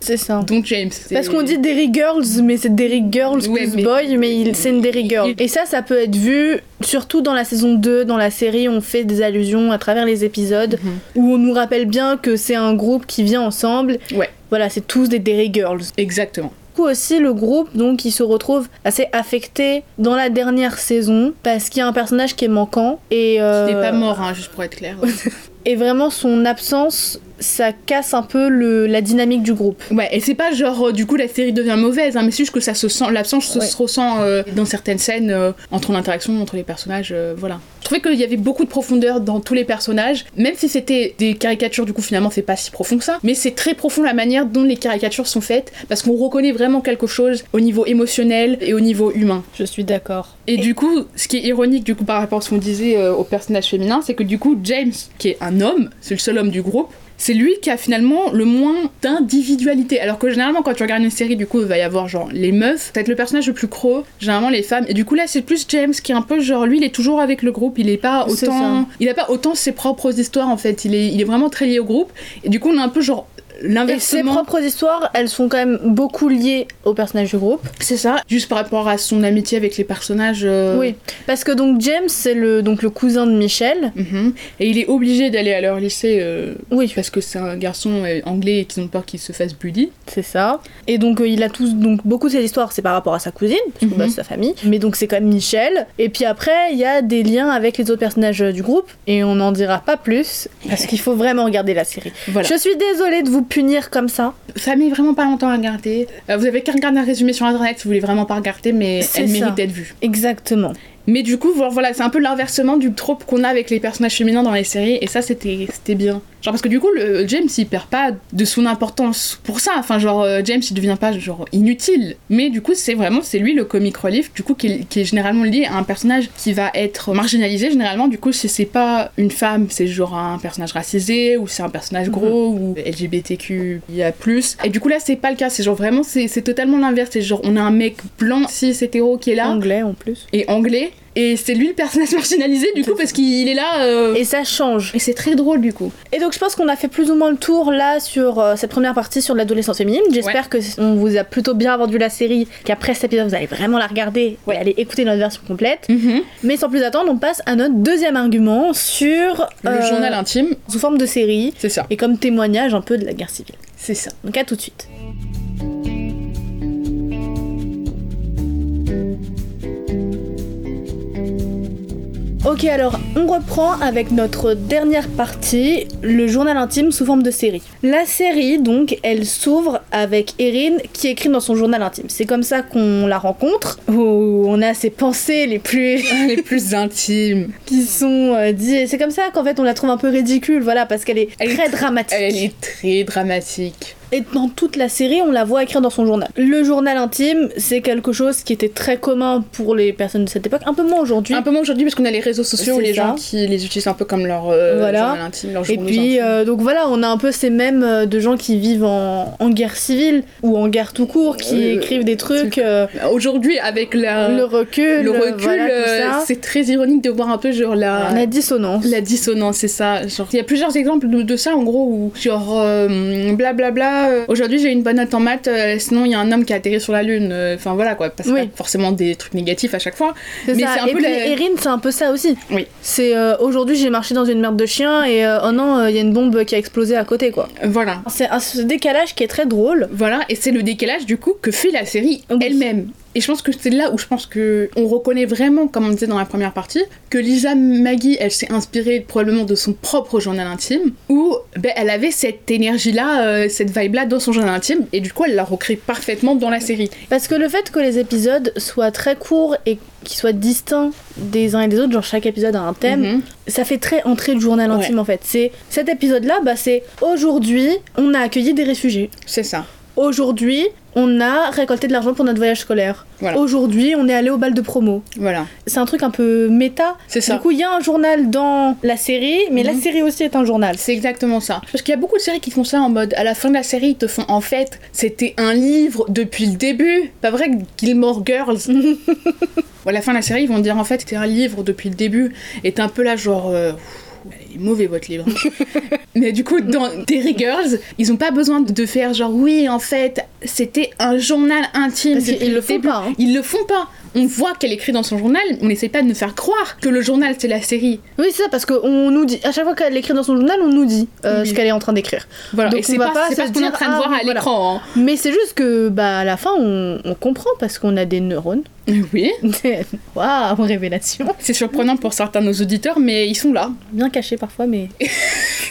Speaker 2: C'est ça.
Speaker 1: dont James.
Speaker 2: Parce qu'on dit Derry Girls, mais c'est Derry Girls
Speaker 1: Ouais,
Speaker 2: plus
Speaker 1: mais-
Speaker 2: Boy, mais il- c'est une Derry Girl. Et ça, ça peut être vu, surtout dans la saison 2, dans la série, on fait des allusions à travers les épisodes,
Speaker 1: Mhm.
Speaker 2: où on nous rappelle bien que c'est un groupe qui vient ensemble.
Speaker 1: Ouais.
Speaker 2: Voilà, c'est tous des Derry Girls.
Speaker 1: Exactement.
Speaker 2: Du coup aussi, le groupe, donc, il se retrouve assez affecté dans la dernière saison, parce qu'il y a un personnage qui est manquant, et... euh,
Speaker 1: Il est pas mort, hein, juste pour être clair. *laughs*
Speaker 2: Et vraiment, son absence, ça casse un peu le, la dynamique du groupe.
Speaker 1: Ouais, et c'est pas genre euh, du coup la série devient mauvaise, hein, mais c'est juste que ça se sent, l'absence se,
Speaker 2: Ouais.
Speaker 1: se ressent euh, dans certaines scènes euh, entre l'interaction entre les personnages, voilà. Je trouvais qu'il y avait beaucoup de profondeur dans tous les personnages, même si c'était des caricatures, du coup finalement c'est pas si profond que ça, mais c'est très profond la manière dont les caricatures sont faites, parce qu'on reconnaît vraiment quelque chose au niveau émotionnel et au niveau humain.
Speaker 2: Je suis d'accord.
Speaker 1: Et, du coup, ce qui est ironique du coup par rapport à ce qu'on disait au personnage féminin, c'est que du coup James, qui est un homme, c'est le seul homme du groupe, c'est lui qui a finalement le moins d'individualité. Alors que généralement, quand tu regardes une série, du coup, il va y avoir genre les meufs, ça va être le personnage le plus croc, généralement les femmes. Et du coup, là, c'est plus James qui est un peu genre lui, il est toujours avec le groupe, il est pas autant. Il a pas autant ses propres histoires en fait, il est, il est vraiment très lié au groupe. Et du coup, on a un peu genre
Speaker 2: Et ses propres histoires, elles sont quand même beaucoup liées au personnage du groupe.
Speaker 1: C'est ça, juste par rapport à son amitié avec les personnages. euh,
Speaker 2: Oui, parce que donc James, c'est le, donc le cousin de Michel.
Speaker 1: mhm. Et il est obligé d'aller à leur lycée euh,
Speaker 2: Oui,
Speaker 1: parce que c'est un garçon euh, anglais et qu'ils ont peur qu'il se fasse bully.
Speaker 2: c'est ça. Et donc euh, il a tous, donc beaucoup de ses histoires, c'est par rapport à sa cousine, parce que bah, c'est sa famille. Mais donc c'est quand même Michel. Et puis après, il y a des liens avec les autres personnages du groupe. Et on n'en dira pas plus, parce qu'il faut vraiment regarder la série.
Speaker 1: Voilà.
Speaker 2: Je suis désolée de vous punir comme ça.
Speaker 1: Ça met vraiment pas longtemps à regarder. Euh, vous avez qu'à regarder un résumé sur internet si vous voulez vraiment pas regarder, mais elle
Speaker 2: ça.
Speaker 1: mérite d'être vue.
Speaker 2: Exactement.
Speaker 1: Mais du coup, voilà, c'est un peu l'inversement du trope qu'on a avec les personnages féminins dans les séries, et ça c'était c'était bien. Genre parce que du coup, le James il perd pas de son importance pour ça. Enfin, genre euh, James il devient pas genre inutile, mais du coup c'est vraiment c'est lui le comic relief, du coup qui est, qui est généralement lié à un personnage qui va être marginalisé généralement. Du coup, si c'est pas une femme, c'est genre un personnage racisé ou c'est un personnage gros ou LGBTQIA+. Et du coup là c'est pas le cas, c'est genre vraiment c'est c'est totalement l'inverse. C'est genre on a un mec blanc cis hétéro qui est là
Speaker 2: Anglais en plus.
Speaker 1: et anglais. Et c'est lui le personnage *laughs* marginalisé du coup parce qu'il est là. euh,
Speaker 2: Et ça change.
Speaker 1: Et c'est très drôle du coup.
Speaker 2: Et donc je pense qu'on a fait plus ou moins le tour là sur euh, cette première partie sur l'adolescence féminine. J'espère que on vous a plutôt bien vendu la série, qu'après cet épisode vous allez vraiment la regarder et aller écouter notre version complète. Mais sans plus attendre, on passe à notre deuxième argument sur
Speaker 1: Le
Speaker 2: euh,
Speaker 1: journal intime,
Speaker 2: sous forme de série
Speaker 1: c'est ça.
Speaker 2: et comme témoignage un peu de la guerre civile.
Speaker 1: C'est ça.
Speaker 2: Donc à tout de suite. Ok alors on reprend avec notre dernière partie, le journal intime sous forme de série. La série donc elle s'ouvre avec Erin qui écrit dans son journal intime. C'est comme ça qu'on la rencontre, où on a ses pensées les plus *laughs*
Speaker 1: Les plus intimes. *laughs*
Speaker 2: qui sont euh, dites. C'est comme ça qu'en fait on la trouve un peu ridicule, voilà, parce qu'elle est
Speaker 1: Elle
Speaker 2: très
Speaker 1: tr-
Speaker 2: dramatique.
Speaker 1: Elle est très dramatique.
Speaker 2: Et dans toute la série, on la voit écrire dans son journal. Le journal intime, c'est quelque chose qui était très commun pour les personnes de cette époque, un peu moins aujourd'hui.
Speaker 1: Un peu moins aujourd'hui parce qu'on a les réseaux sociaux où les
Speaker 2: ça.
Speaker 1: gens qui les utilisent un peu comme leur euh,
Speaker 2: Voilà.
Speaker 1: journal intime, leur
Speaker 2: Et puis, euh, donc voilà, on a un peu ces mêmes euh, de gens qui vivent en, en guerre civile ou en guerre tout court, qui
Speaker 1: Euh,
Speaker 2: écrivent des trucs,
Speaker 1: Aujourd'hui, avec la,
Speaker 2: le recul,
Speaker 1: le recul,
Speaker 2: voilà,
Speaker 1: c'est très ironique de voir un peu genre la,
Speaker 2: la dissonance.
Speaker 1: La dissonance, c'est ça. Genre, il y a plusieurs exemples de, de ça, en gros, où genre, blablabla, euh, aujourd'hui j'ai une bonne note en maths, euh, sinon il y a un homme qui a atterri sur la lune. euh, Enfin voilà quoi, parce que
Speaker 2: Oui.
Speaker 1: pas forcément des trucs négatifs à chaque fois. Mais c'est un
Speaker 2: et
Speaker 1: peu
Speaker 2: puis
Speaker 1: la-
Speaker 2: Erin, c'est un peu ça aussi.
Speaker 1: Oui.
Speaker 2: C'est aujourd'hui j'ai marché dans une merde de chien et oh non, il y a une bombe qui a explosé à côté quoi.
Speaker 1: Voilà.
Speaker 2: C'est un ce décalage qui est très drôle.
Speaker 1: Voilà, et c'est le décalage du coup que fait la série
Speaker 2: Oui.
Speaker 1: elle-même. Et je pense que c'est là où je pense que on reconnaît vraiment, comme on disait dans la première partie, que Lisa Maggie, elle s'est inspirée probablement de son propre journal intime, où ben, elle avait cette énergie-là, euh, cette vibe-là dans son journal intime, et du coup elle la recrée parfaitement dans la série.
Speaker 2: Parce que le fait que les épisodes soient très courts et qu'ils soient distincts des uns et des autres, genre chaque épisode a un thème,
Speaker 1: Mhm.
Speaker 2: ça fait très entrée de journal
Speaker 1: Ouais.
Speaker 2: intime en fait. C'est cet épisode-là, bah c'est aujourd'hui on a accueilli des réfugiés.
Speaker 1: C'est ça.
Speaker 2: Aujourd'hui on a récolté de l'argent pour notre voyage scolaire.
Speaker 1: Voilà.
Speaker 2: Aujourd'hui on est allé au bal de promo.
Speaker 1: Voilà.
Speaker 2: C'est un truc un peu méta.
Speaker 1: C'est ça.
Speaker 2: Du coup il y a un journal dans la série, mais la
Speaker 1: Mhm.
Speaker 2: série aussi est un journal.
Speaker 1: C'est exactement ça. Parce qu'il y a beaucoup de séries qui font ça en mode à la fin de la série, ils te font en fait, c'était un livre depuis le début. Pas vrai que Gilmore Girls. *laughs* À la fin de la série, ils vont dire en fait, c'était un livre depuis le début. Et t'es un peu là, genre. euh, Mauvais votre livre. *laughs* Mais du coup, dans Derry Girls, ils ont pas besoin de faire genre oui, en fait, c'était un journal intime.
Speaker 2: Parce
Speaker 1: depuis
Speaker 2: qu'ils le font pas, hein.
Speaker 1: Ils le font pas. On voit qu'elle écrit dans son journal, on n'essaie pas de nous faire croire que le journal c'est la série.
Speaker 2: Oui c'est ça parce qu'on nous dit, à chaque fois qu'elle écrit dans son journal on nous dit euh,
Speaker 1: Oui.
Speaker 2: ce qu'elle est en train d'écrire.
Speaker 1: Voilà.
Speaker 2: Donc
Speaker 1: et c'est pas, ce qu'on est en train de
Speaker 2: ah,
Speaker 1: voir à
Speaker 2: voilà.
Speaker 1: l'écran. hein.
Speaker 2: Mais c'est juste que bah à la fin on, on comprend parce qu'on a des neurones. *laughs*
Speaker 1: Oui. *laughs*
Speaker 2: Waouh, *laughs* révélation.
Speaker 1: C'est surprenant pour certains de nos auditeurs, mais ils sont là.
Speaker 2: Bien caché parfois, mais.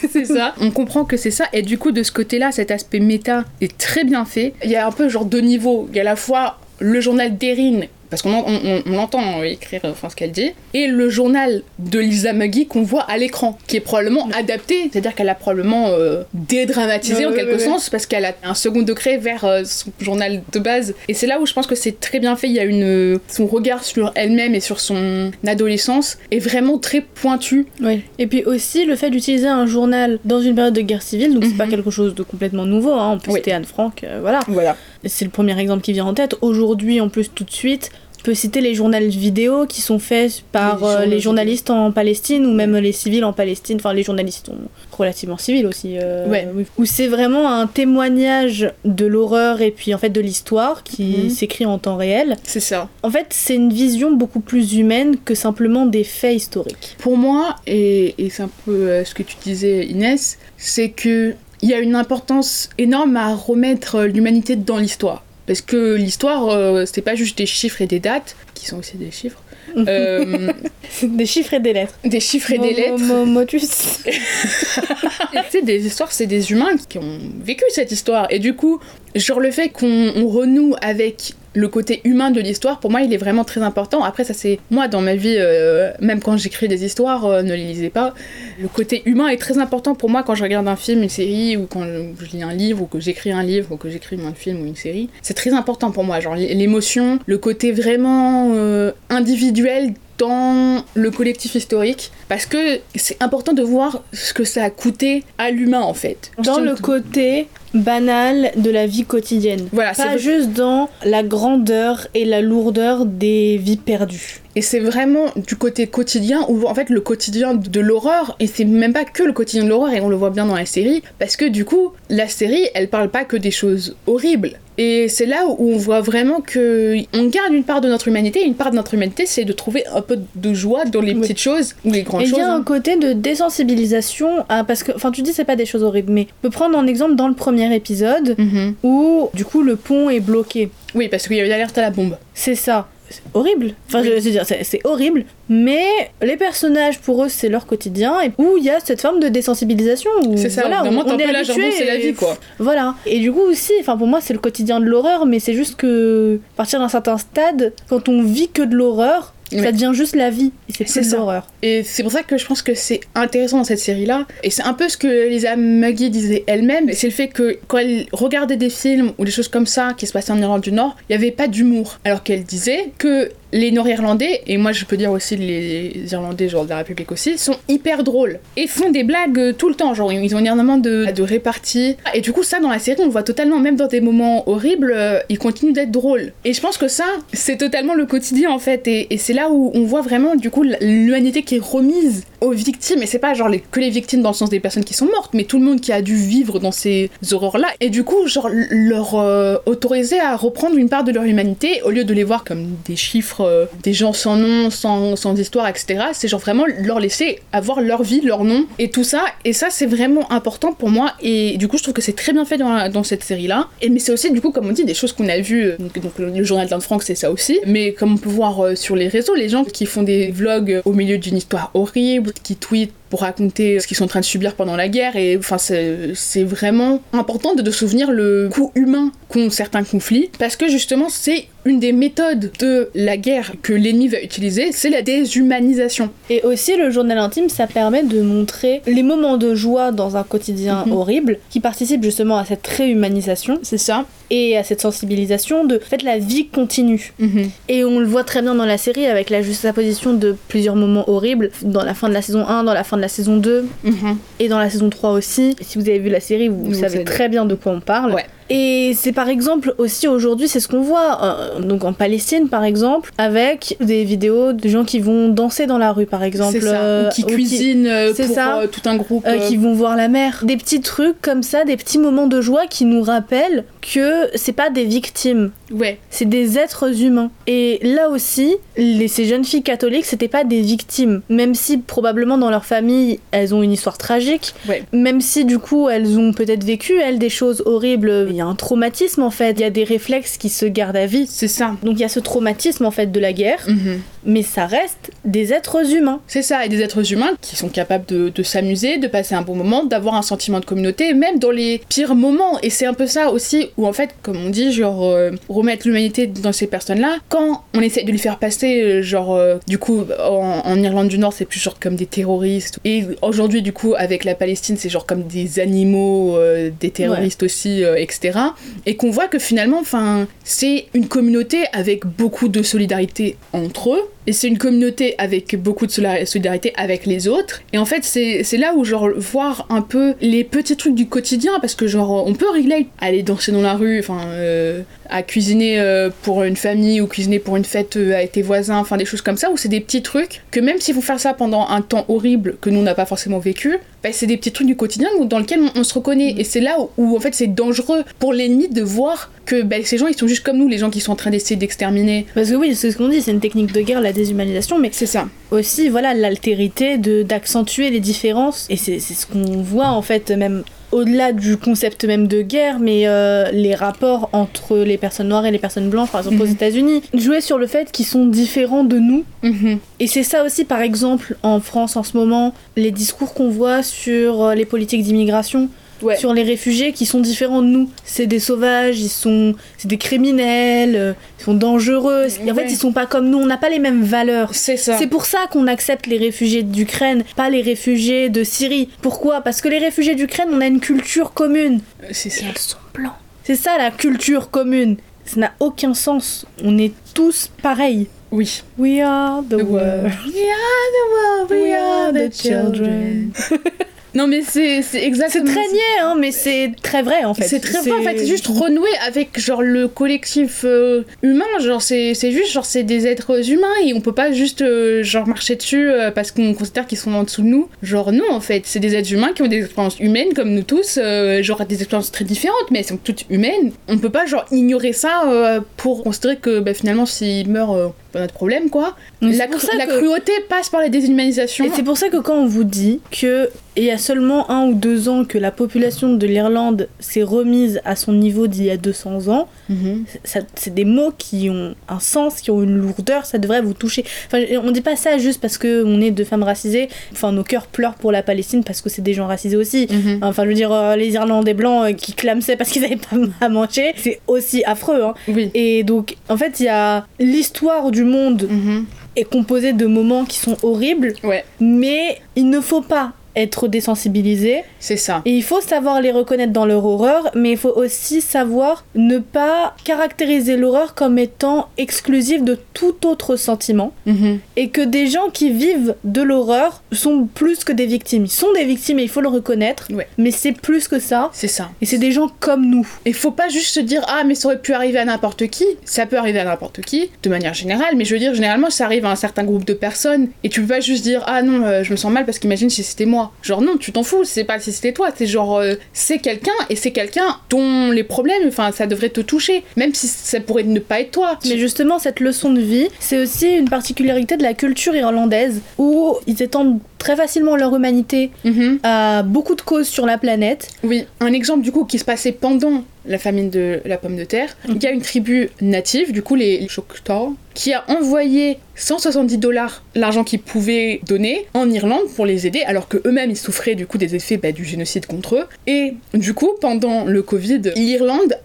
Speaker 1: c'est ça. On comprend que c'est ça. Et du coup, de ce côté-là, cet aspect méta est très bien fait. Il y a un peu genre deux niveaux. Il y a à la fois le journal d'Erin, parce qu'on en- on, on- on l'entend écrire enfin, ce qu'elle dit, et le journal de Lisa Muggy qu'on voit à l'écran, qui est probablement adapté. C'est-à-dire qu'elle a probablement euh, dédramatisé
Speaker 2: Ouais,
Speaker 1: en quelque
Speaker 2: ouais, ouais.
Speaker 1: sens, parce qu'elle a un second degré vers euh, son journal de base. Et c'est là où je pense que c'est très bien fait. Il y a une. Son regard sur elle-même et sur son adolescence est vraiment très pointu.
Speaker 2: Oui. Et puis aussi le fait d'utiliser un journal dans une période de guerre civile, donc c'est
Speaker 1: Mhm.
Speaker 2: pas quelque chose de complètement nouveau. Hein. On peut
Speaker 1: Oui.
Speaker 2: Anne Frank, euh, voilà.
Speaker 1: Voilà.
Speaker 2: C'est le premier exemple qui vient en tête. Aujourd'hui, en plus, tout de suite. On peut citer les journaux vidéo qui sont faits par
Speaker 1: Les
Speaker 2: euh, les journalistes en Palestine ou même les civils en Palestine. Enfin, les journalistes sont relativement civils aussi. euh,
Speaker 1: Ouais.
Speaker 2: oui. Où c'est vraiment un témoignage de l'horreur et puis en fait de l'histoire qui
Speaker 1: Mhm.
Speaker 2: s'écrit en temps réel.
Speaker 1: C'est ça.
Speaker 2: En fait, c'est une vision beaucoup plus humaine que simplement des faits historiques.
Speaker 1: Pour moi, et, et c'est un peu euh, ce que tu disais Inès, c'est que il y a une importance énorme à remettre euh, l'humanité dans l'histoire. Parce que l'histoire, euh, c'est pas juste des chiffres et des dates, qui sont aussi des chiffres, euh, *laughs*
Speaker 2: des chiffres et des lettres.
Speaker 1: des chiffres et des lettres.
Speaker 2: mo- mo- motus. *laughs*
Speaker 1: Et tu sais, des histoires, c'est des humains qui ont vécu cette histoire. Et du coup, genre le fait qu'on on renoue avec le côté humain de l'histoire, pour moi, il est vraiment très important. Après, ça c'est moi dans ma vie, euh, même quand j'écris des histoires, euh, ne les lisez pas. Le côté humain est très important pour moi quand je regarde un film, une série, ou quand je, lis un livre, ou que j'écris un livre, ou que j'écris un film ou une série. C'est très important pour moi, genre l'émotion, le côté vraiment euh, individuel dans le collectif historique parce que c'est important de voir ce que ça a coûté à l'humain en fait.
Speaker 2: Dans le côté banal de la vie quotidienne.
Speaker 1: Voilà,
Speaker 2: Pas juste dans la grandeur et la lourdeur des vies perdues.
Speaker 1: et c'est vraiment du côté quotidien où en fait le quotidien de l'horreur et c'est même pas que le quotidien de l'horreur et on le voit bien dans la série parce que du coup la série elle parle pas que des choses horribles et c'est là où on voit vraiment que on garde une part de notre humanité et une part de notre humanité c'est de trouver un peu de joie dans les
Speaker 2: Oui.
Speaker 1: petites choses ou les grandes
Speaker 2: Et il
Speaker 1: choses.
Speaker 2: y a un
Speaker 1: hein.
Speaker 2: côté de désensibilisation, à- parce que, enfin, tu dis c'est pas des choses horribles, mais on peut prendre un exemple dans le premier épisode
Speaker 1: Mhm.
Speaker 2: où, du coup, le pont est bloqué.
Speaker 1: Oui parce qu'il y a eu l'alerte à la bombe.
Speaker 2: C'est ça. C'est horrible. Enfin,
Speaker 1: Oui.
Speaker 2: je veux dire, c'est horrible. Mais les personnages, pour eux, c'est leur quotidien. Et où il y a cette forme de désensibilisation.
Speaker 1: C'est ça,
Speaker 2: voilà,
Speaker 1: vraiment
Speaker 2: on, est
Speaker 1: peu là c'est la vie quoi.
Speaker 2: Voilà. Et du coup aussi, enfin pour moi c'est le quotidien de l'horreur, mais c'est juste que à partir d'un certain stade, quand on vit que de l'horreur, Ça devient juste la vie. C'est plus l'horreur.
Speaker 1: Et c'est pour ça que je pense que c'est intéressant dans cette série-là. Et c'est un peu ce que Lisa Maggie disait elle-même. C'est le fait que quand elle regardait des films ou des choses comme ça qui se passaient en Irlande du Nord, il n'y avait pas d'humour. Alors qu'elle disait que les Nord-Irlandais, et moi je peux dire aussi les Irlandais, genre de la République aussi, sont hyper drôles. Et font des blagues euh, tout le temps. Genre ils ont énormément de, de réparties. Et du coup, ça dans la série, on le voit totalement, même dans des moments horribles, euh, ils continuent d'être drôles. Et je pense que ça, c'est totalement le quotidien en fait. Et, et c'est là où on voit vraiment du coup l'humanité qui est remise aux victimes, et c'est pas genre que les victimes dans le sens des personnes qui sont mortes, mais tout le monde qui a dû vivre dans ces horreurs-là, et du coup, genre leur euh, autoriser à reprendre une part de leur humanité, au lieu de les voir comme des chiffres, euh, des gens sans nom, sans, sans histoire, etc. C'est genre vraiment leur laisser avoir leur vie, leur nom, et tout ça, et ça c'est vraiment important pour moi, et du coup, je trouve que c'est très bien fait dans, cette série-là, et mais c'est aussi, du coup, comme on dit, des choses qu'on a vues, euh, donc, le journal d'Anne Frank, c'est ça aussi, mais comme on peut voir sur les réseaux, les gens qui font des vlogs au milieu d'une histoire horrible, qui tweetent pour raconter ce qu'ils sont en train de subir pendant la guerre. Et enfin, c'est vraiment important de, de souvenir le coût humain qu'ont certains conflits, parce que justement, c'est une des méthodes de la guerre que l'ennemi va utiliser, c'est la déshumanisation.
Speaker 2: Et aussi, le journal intime, ça permet de montrer les moments de joie dans un quotidien
Speaker 1: Mhm.
Speaker 2: horrible, qui participent justement à cette réhumanisation
Speaker 1: C'est ça.
Speaker 2: et à cette sensibilisation de, en fait, la vie continue.
Speaker 1: Mhm.
Speaker 2: Et on le voit très bien dans la série avec la juxtaposition de plusieurs moments horribles, dans la fin de la saison 1, dans la fin de la saison 2,
Speaker 1: Mhm.
Speaker 2: et dans la saison 3 aussi. Si vous avez vu la série, vous,
Speaker 1: Vous
Speaker 2: savez
Speaker 1: savez.
Speaker 2: très bien de quoi on parle.
Speaker 1: Ouais.
Speaker 2: Et c'est par exemple aussi aujourd'hui, c'est ce qu'on voit, euh, donc en Palestine par exemple, avec des vidéos de gens qui vont danser dans la rue par exemple.
Speaker 1: Ça.
Speaker 2: euh,
Speaker 1: qui cuisinent euh,
Speaker 2: c'est
Speaker 1: pour
Speaker 2: ça.
Speaker 1: euh, tout un groupe.
Speaker 2: euh,
Speaker 1: euh,
Speaker 2: qui vont voir la mer. Des petits trucs comme ça, des petits moments de joie qui nous rappellent que c'est pas des victimes,
Speaker 1: Ouais.
Speaker 2: c'est des êtres humains. Et là aussi, les, ces jeunes filles catholiques, c'était pas des victimes. Même si probablement dans leur famille, elles ont une histoire tragique.
Speaker 1: Ouais.
Speaker 2: Même si du coup, elles ont peut-être vécu, elles, des choses horribles. Il y a un traumatisme en fait. Il y a des réflexes qui se gardent à vie.
Speaker 1: C'est ça.
Speaker 2: Donc il y a ce traumatisme en fait de la guerre.
Speaker 1: Mhm.
Speaker 2: Mais ça reste des êtres humains.
Speaker 1: C'est ça, et des êtres humains qui sont capables de, de s'amuser, de passer un bon moment, d'avoir un sentiment de communauté, même dans les pires moments. Et c'est un peu ça aussi, où en fait, comme on dit, genre, euh, remettre l'humanité dans ces personnes-là, quand on essaie de les faire passer, euh, genre, euh, du coup, en, en Irlande du Nord, c'est plus genre comme des terroristes. Et aujourd'hui, du coup, avec la Palestine, c'est genre comme des animaux, euh, des terroristes aussi, etc. Et qu'on voit que finalement, enfin, c'est une communauté avec beaucoup de solidarité entre eux. Et c'est une communauté avec beaucoup de solidarité avec les autres. Et en fait, c'est là où, genre, voir un peu les petits trucs du quotidien, parce que, genre, on peut régler, aller danser dans la rue, enfin, euh, à cuisiner euh, pour une famille ou cuisiner pour une fête euh, avec tes voisins, enfin, des choses comme ça, où c'est des petits trucs que même s'il faut faire ça pendant un temps horrible que nous, on n'a pas forcément vécu, bah, c'est des petits trucs du quotidien dans lesquels on, on se reconnaît. Et c'est là où, où, en fait, c'est dangereux pour l'ennemi de voir que bah, ces gens, ils sont juste comme nous, les gens qui sont en train d'essayer d'exterminer.
Speaker 2: Parce que oui, c'est ce qu'on dit, c'est une technique de guerre, la déshumanisation, mais
Speaker 1: C'est ça.
Speaker 2: aussi voilà l'altérité de d'accentuer les différences et c'est ce qu'on voit en fait même au-delà du concept même de guerre mais euh, les rapports entre les personnes noires et les personnes blanches par exemple aux
Speaker 1: Mhm.
Speaker 2: États-Unis jouer sur le fait qu'ils sont différents de nous
Speaker 1: Mhm.
Speaker 2: et c'est ça aussi par exemple en France en ce moment les discours qu'on voit sur euh, les politiques d'immigration
Speaker 1: Ouais.
Speaker 2: sur les réfugiés qui sont différents de nous. C'est des sauvages, ils sont, c'est des criminels, euh, ils sont dangereux. En
Speaker 1: Ouais.
Speaker 2: fait, ils sont pas comme nous. On n'a pas les mêmes valeurs.
Speaker 1: C'est ça.
Speaker 2: C'est pour ça qu'on accepte les réfugiés d'Ukraine, pas les réfugiés de Syrie. Pourquoi? Parce que les réfugiés d'Ukraine, on a une culture commune.
Speaker 1: C'est ça.
Speaker 2: Et ils sont blancs. C'est ça la culture commune. Ça n'a aucun sens. On est tous pareils.
Speaker 1: Oui.
Speaker 2: We are the,
Speaker 1: The
Speaker 2: world.
Speaker 1: world. We are the world, we are the children. *laughs* Non mais c'est c'est
Speaker 2: C'est
Speaker 1: exactement
Speaker 2: très niais, hein, mais c'est très vrai en fait.
Speaker 1: C'est très vrai en fait, c'est juste renouer avec genre le collectif euh, humain, genre c'est c'est juste genre c'est des êtres humains et on peut pas juste euh, genre marcher dessus euh, parce qu'on considère qu'ils sont en dessous de nous. Genre non en fait, c'est des êtres humains qui ont des expériences humaines comme nous tous, genre des expériences très différentes mais elles sont toutes humaines. On peut pas genre ignorer ça pour considérer que bah, finalement s'ils meurent pas notre problème quoi. La,
Speaker 2: pour
Speaker 1: cru-
Speaker 2: ça
Speaker 1: la
Speaker 2: que-
Speaker 1: cruauté passe par la déshumanisation.
Speaker 2: Et c'est pour ça que quand on vous dit que il y a seulement un ou deux ans que la population de l'Irlande s'est remise à son niveau d'il y a 200 ans,
Speaker 1: Mhm.
Speaker 2: c'est des mots qui ont un sens, qui ont une lourdeur, ça devrait vous toucher. Enfin, on dit pas ça juste parce que on est deux femmes racisées. Enfin, nos cœurs pleurent pour la Palestine parce que c'est des gens racisés aussi.
Speaker 1: Mhm.
Speaker 2: Enfin, je veux dire, euh, les Irlandais blancs euh, qui clamsaient parce qu'ils avaient pas *laughs* à manger, c'est aussi affreux. Hein.
Speaker 1: Oui.
Speaker 2: Et donc, en fait, il y a l'histoire du monde
Speaker 1: Mhm.
Speaker 2: est composée de moments qui sont horribles,
Speaker 1: Ouais.
Speaker 2: mais il ne faut pas être désensibilisé.
Speaker 1: C'est ça.
Speaker 2: Et il faut savoir les reconnaître dans leur horreur, mais il faut aussi savoir ne pas caractériser l'horreur comme étant exclusive de tout autre sentiment.
Speaker 1: Mhm.
Speaker 2: Et que des gens qui vivent de l'horreur sont plus que des victimes. Ils sont des victimes et il faut le reconnaître.
Speaker 1: Ouais.
Speaker 2: Mais c'est plus que ça.
Speaker 1: C'est ça.
Speaker 2: Et c'est des gens comme nous.
Speaker 1: Et faut pas juste se dire ah mais ça aurait pu arriver à n'importe qui. Ça peut arriver à n'importe qui de manière générale, mais je veux dire généralement ça arrive à un certain groupe de personnes et tu peux pas juste dire ah non euh, je me sens mal parce qu'imagine si c'était moi. Genre non tu t'en fous c'est pas si c'était toi c'est genre euh, c'est quelqu'un et c'est quelqu'un dont les problèmes enfin ça devrait te toucher même si ça pourrait ne pas être toi.
Speaker 2: Mais justement, cette leçon de vie, c'est aussi une particularité de la culture irlandaise où ils étendent très facilement leur humanité
Speaker 1: Mhm.
Speaker 2: à beaucoup de causes sur la planète.
Speaker 1: Oui, un exemple du coup qui se passait pendant la famine de la pomme de terre. Il y a une tribu native, du coup les Choctaw, qui a envoyé 170 dollars, l'argent qu'ils pouvaient donner, en Irlande pour les aider, alors que eux-mêmes ils souffraient du coup des effets bah, du génocide contre eux. Et du coup, pendant le Covid, l'Irlande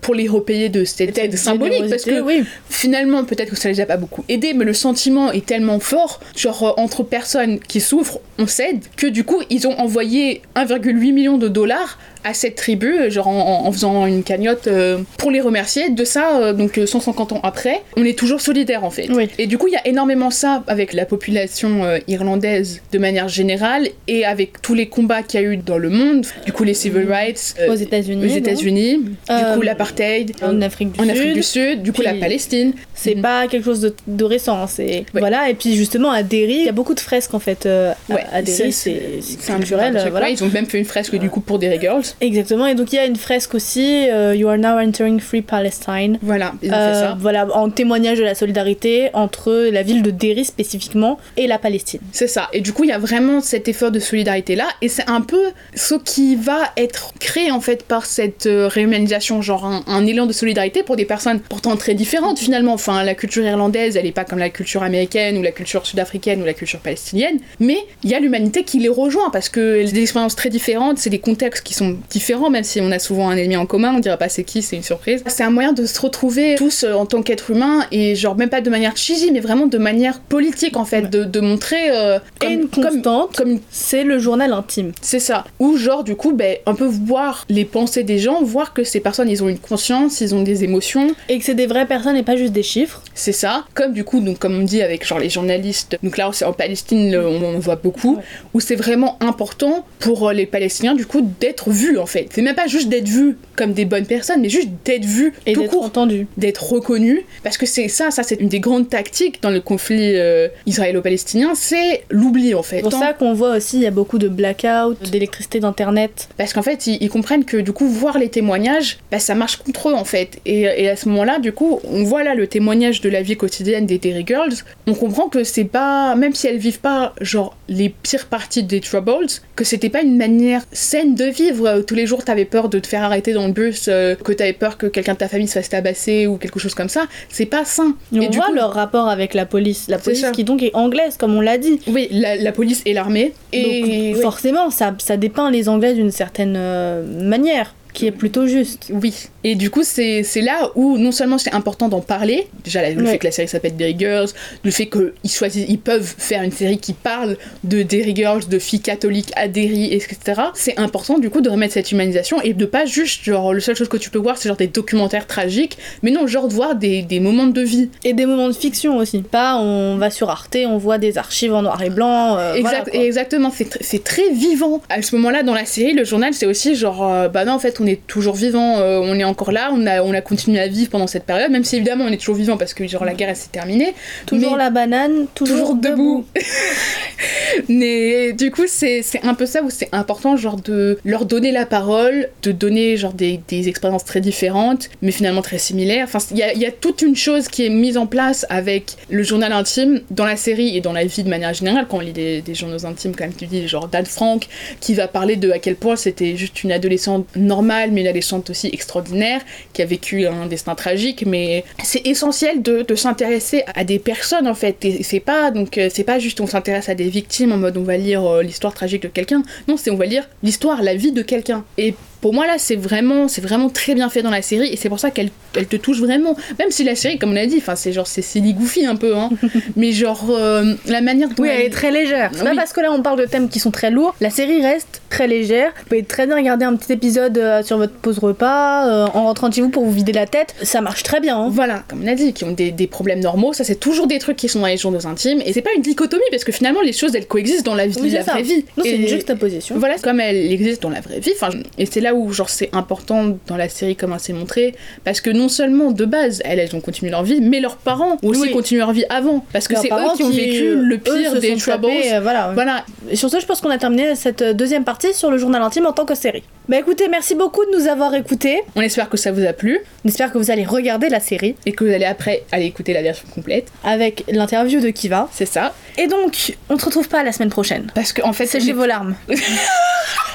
Speaker 1: pour les repayer de cette aide symbolique, parce que
Speaker 2: oui,
Speaker 1: finalement, peut-être que ça les a pas beaucoup aidés, mais le sentiment est tellement fort, genre euh, entre personnes qui souffrent, on s'aide, que du coup, ils ont envoyé 1,8 million de dollars à cette tribu, euh, genre en, faisant une cagnotte euh, pour les remercier. De ça, euh, donc euh, 150 ans après, on est toujours solidaires en fait.
Speaker 2: Oui.
Speaker 1: Et du coup, il y a énormément ça avec la population euh, irlandaise de manière générale et avec tous les combats qu'il y a eu dans le monde. Du coup, les civil rights euh,
Speaker 2: aux États-Unis.
Speaker 1: aux États-Unis, du coup l'apartheid
Speaker 2: En Afrique du
Speaker 1: en
Speaker 2: Sud.
Speaker 1: Afrique du Sud, du coup la Palestine.
Speaker 2: C'est
Speaker 1: Mhm.
Speaker 2: pas quelque chose de, de récent, hein, c'est voilà. Et puis justement à Derry, il y a beaucoup de fresques en fait. à-
Speaker 1: Ouais,
Speaker 2: à Derry,
Speaker 1: c'est-
Speaker 2: culturel, voilà.
Speaker 1: Ils ont même fait une fresque du coup pour Derry Girls.
Speaker 2: Exactement. Et donc il y a une fresque aussi. euh, you are now entering free Palestine.
Speaker 1: Voilà, ils ont
Speaker 2: Euh,
Speaker 1: fait ça.
Speaker 2: Voilà, en témoignage de la solidarité entre la ville de Derry spécifiquement et la Palestine.
Speaker 1: C'est ça. Et du coup, il y a vraiment cet effort de solidarité là. Et c'est un peu ce qui va être créé en fait par cette euh, réhumanisation, genre un, un élan de solidarité pour des personnes pourtant très différentes finalement. Enfin, la culture irlandaise, elle est pas comme la culture américaine ou la culture sud-africaine ou la culture palestinienne. Mais il y a l'humanité qui les rejoint parce que des expériences très différentes, c'est des contextes qui sont différents, même si on a souvent un ennemi en commun, on dirait pas c'est qui, c'est une surprise. C'est un moyen de se retrouver tous euh, en tant qu'être humain et genre même pas de manière cheesy, mais vraiment de manière politique en fait, de, de montrer euh,
Speaker 2: et une
Speaker 1: comme,
Speaker 2: constante,
Speaker 1: comme
Speaker 2: c'est le journal intime.
Speaker 1: c'est ça. Ou genre, du coup, ben, un peu voir les pensées des gens, voir que ces personnes, ils ont une conscience, ils ont des émotions.
Speaker 2: Et que c'est des vraies personnes et pas juste des chiffres.
Speaker 1: C'est ça. Comme du coup, donc, comme on dit avec genre les journalistes, donc là, en Palestine, le- on, on voit beaucoup,
Speaker 2: Ouais.
Speaker 1: où c'est vraiment important pour euh, les Palestiniens, du coup, d'être vus, en fait. C'est même pas juste d'être vus comme des bonnes personnes, mais juste d'être vus
Speaker 2: Et
Speaker 1: tout
Speaker 2: d'être entendu.
Speaker 1: d'être reconnu parce que c'est ça ça c'est une des grandes tactiques dans le conflit euh, israélo-palestinien c'est l'oubli en fait
Speaker 2: C'est pour
Speaker 1: Tant-
Speaker 2: ça qu'on voit aussi, il y a beaucoup de blackouts, d'électricité, d'internet.
Speaker 1: Parce qu'en fait, ils, ils comprennent que du coup, voir les témoignages, bah, ça marche contre eux en fait. Et, et à ce moment-là, du coup, on voit là le témoignage de la vie quotidienne des Derry Girls. On comprend que c'est pas, même si elles vivent pas genre les pires parties des Troubles, que c'était pas une manière saine de vivre. Euh, Tous les jours, t'avais peur de te faire arrêter dans le bus, euh, que t'avais peur que quelqu'un de ta famille se fasse tabasser ou quelque chose comme ça. C'est pas sain.
Speaker 2: Et on
Speaker 1: du
Speaker 2: voit
Speaker 1: coup-
Speaker 2: leur rapport avec la police. La police qui donc est anglaise, comme on l'a dit.
Speaker 1: Oui, la, la police et l'armée. Et
Speaker 2: Donc
Speaker 1: oui.
Speaker 2: forcément, ça, ça dépeint les Anglais d'une certaine euh, manière, qui est plutôt juste.
Speaker 1: Oui. Et du coup, c'est là où non seulement c'est important d'en parler, déjà le
Speaker 2: Ouais.
Speaker 1: fait que la série s'appelle Derry Girls, le fait qu'ils choisissent, ils peuvent faire une série qui parle de Derry Girls, de filles catholiques à Derry, etc. C'est important du coup de remettre cette humanisation et de pas juste, genre, le seule chose que tu peux voir, c'est genre des documentaires tragiques, mais non, genre de voir des, des moments de vie.
Speaker 2: Et des moments de fiction aussi. Pas on va sur Arte, on voit des archives en noir et blanc. euh,
Speaker 1: Exact, exactement, c'est tr- très vivant. À ce moment-là, dans la série, le journal, c'est aussi genre, euh, bah non, en fait, on est toujours vivant, euh, on est encore là, on a, on a continué à vivre pendant cette période, même si évidemment, on est toujours vivant parce que genre la guerre, elle s'est terminée.
Speaker 2: Toujours
Speaker 1: mais-
Speaker 2: la banane, toujours,
Speaker 1: toujours
Speaker 2: debout.
Speaker 1: debout. *laughs* Mais du coup, c'est un peu ça où c'est important, genre de leur donner la parole, de donner genre des, des expériences très différentes, mais finalement très similaires. Enfin, il y a, y a toute une chose qui est mise en place avec le journal intime dans la série et dans la vie de manière générale. Quand on lit des, des journaux intimes, comme tu dis, genre Dan Frank, qui va parler de à quel point c'était juste une adolescente normale, mais une adolescente aussi extraordinaire, qui a vécu un destin tragique. Mais c'est essentiel de, s'intéresser à des personnes en fait. Et c'est pas donc euh, c'est pas juste on s'intéresse à des victimes en mode on va lire euh, l'histoire tragique de quelqu'un. Non, c'est on va lire l'histoire, la vie de quelqu'un. Et pour moi là c'est vraiment c'est vraiment très bien fait dans la série et c'est pour ça qu'elle elle te touche vraiment. Même si la série comme on a dit, enfin c'est genre c'est silly goofy un peu hein, *laughs* mais genre euh, la manière dont
Speaker 2: Oui, elle est très légère. C'est pas parce que là on parle de thèmes qui sont très lourds. La série reste très légère. Vous pouvez très bien regarder un petit épisode euh, sur votre pause repas, euh, en rentrant chez vous pour vous vider la tête. Ça marche très bien. hein.
Speaker 1: Voilà, comme on a dit, qui ont des, des problèmes normaux, ça c'est toujours des trucs qui sont dans les journaux intimes, et c'est pas une dichotomie parce que finalement les choses elles coexistent dans la vie,
Speaker 2: Oui,
Speaker 1: la
Speaker 2: c'est ça.
Speaker 1: vraie vie.
Speaker 2: Non, c'est une juxtaposition.
Speaker 1: Voilà, comme elle existe dans la vraie vie, enfin, et c'est là où genre c'est important dans la série comment c'est montré, parce que non seulement de base elles, elles ont continué leur vie, mais leurs parents ont aussi
Speaker 2: Oui.
Speaker 1: continué leur vie avant, parce que c'est eux qui ont vécu le pire des troubles.
Speaker 2: tapés, euh, voilà.
Speaker 1: Voilà,
Speaker 2: Et sur ce, je pense qu'on a terminé cette euh, deuxième partie sur le journal intime en tant que série. Bah écoutez, merci beaucoup de nous avoir écoutés.
Speaker 1: on espère que ça vous a plu
Speaker 2: On espère que vous allez regarder la série
Speaker 1: et que vous allez après aller écouter la version complète,
Speaker 2: avec l'interview de Kiva.
Speaker 1: c'est ça,
Speaker 2: Et donc, on se retrouve pas la semaine prochaine.
Speaker 1: parce que en fait
Speaker 2: Séchez vos larmes. *laughs*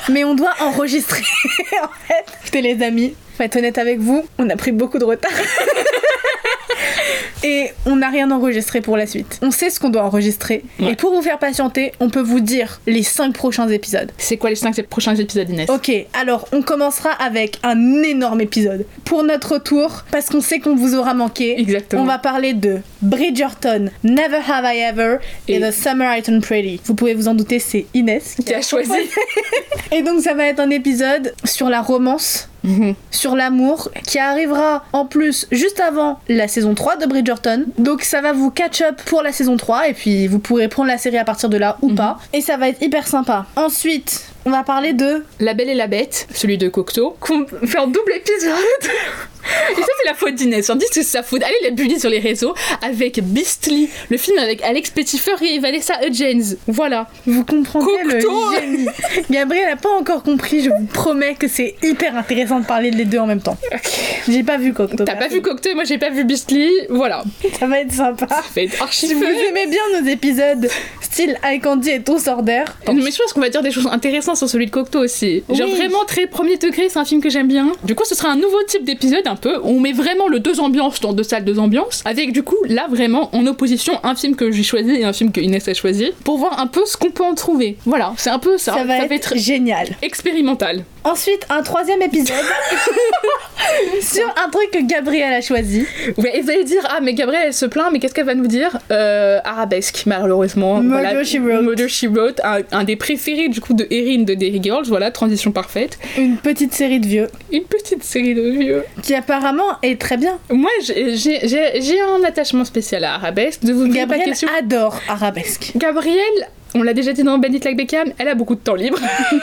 Speaker 2: Mais on doit enregistrer. *laughs* *laughs* en fait, écoutez les amis, faut être honnête avec vous, on a pris beaucoup de retard. *laughs* *laughs* Et on n'a rien enregistré pour la suite. On sait ce qu'on doit enregistrer.
Speaker 1: Ouais.
Speaker 2: Et pour vous faire patienter, on peut vous dire les 5 prochains épisodes.
Speaker 1: c'est quoi les 5 prochains épisodes Inès?
Speaker 2: Ok, alors on commencera avec un énorme épisode. Pour notre retour, parce qu'on sait qu'on vous aura manqué,
Speaker 1: Exactement.
Speaker 2: on va parler de Bridgerton, Never Have I Ever et,
Speaker 1: Et-
Speaker 2: The Summer I Turned Pretty. Vous pouvez vous en douter, c'est Inès
Speaker 1: Qui a choisi *laughs*
Speaker 2: Et donc ça va être un épisode sur la romance,
Speaker 1: Mhm. *laughs*
Speaker 2: sur l'amour, qui arrivera en plus juste avant la saison 3 de Bridgerton. Donc ça va vous catch up pour la saison 3 et puis vous pourrez prendre la série à partir de là ou pas. Et ça va être hyper sympa. Ensuite, on va parler de...
Speaker 1: La Belle et la Bête, celui de Cocteau, qu'on fait en double épisode. Et ça, c'est la faute d'Inès. On dit que c'est sa faute. Allez la bully sur les réseaux avec Beastly, le film avec Alex Petitfer et Vanessa Hudgens. Voilà.
Speaker 2: Vous comprendrez le
Speaker 1: Cocteau
Speaker 2: génie. Gabriel n'a pas encore compris, je vous promets que c'est hyper intéressant de parler les deux en même temps. J'ai pas vu Cocteau.
Speaker 1: T'as pas vu Cocteau, moi j'ai pas vu Beastly. Voilà.
Speaker 2: Ça va être sympa.
Speaker 1: Ça fait être archi
Speaker 2: Si vous aimez bien nos épisodes style Eye Candy et Tous Order,
Speaker 1: Mais je pense qu'on va dire des choses intéressantes sur celui de Cocteau aussi. Genre
Speaker 2: Oui.
Speaker 1: vraiment très premier degré, c'est un film que j'aime bien. Du coup, ce sera un nouveau type d'épisode un peu. où On met vraiment le deux ambiances dans deux salles, deux ambiances. Avec du coup, là vraiment en opposition, un film que j'ai choisi et un film que Inès a choisi. Pour voir un peu ce qu'on peut en trouver. Voilà, c'est un peu ça.
Speaker 2: ça, va, être génial.
Speaker 1: expérimental.
Speaker 2: Ensuite, un troisième épisode *laughs* sur un truc que Gabriel a choisi.
Speaker 1: Ouais, et vous allez dire, ah mais Gabrielle elle se plaint, mais qu'est-ce qu'elle va nous dire Euh, Arabesque, malheureusement.
Speaker 2: Murder, She Wrote.
Speaker 1: Murder She Wrote, un, un des préférés du coup de Erin de Derry Girls, voilà, transition parfaite.
Speaker 2: Une petite série de vieux
Speaker 1: Une petite série de vieux.
Speaker 2: qui apparemment est très bien.
Speaker 1: Moi, j'ai- un attachement spécial à Arabesque. Ne vous posez pas de questions.
Speaker 2: adore Arabesque.
Speaker 1: Gabrielle, on l'a déjà dit dans Bandit Like Beckham, elle a beaucoup de temps libre.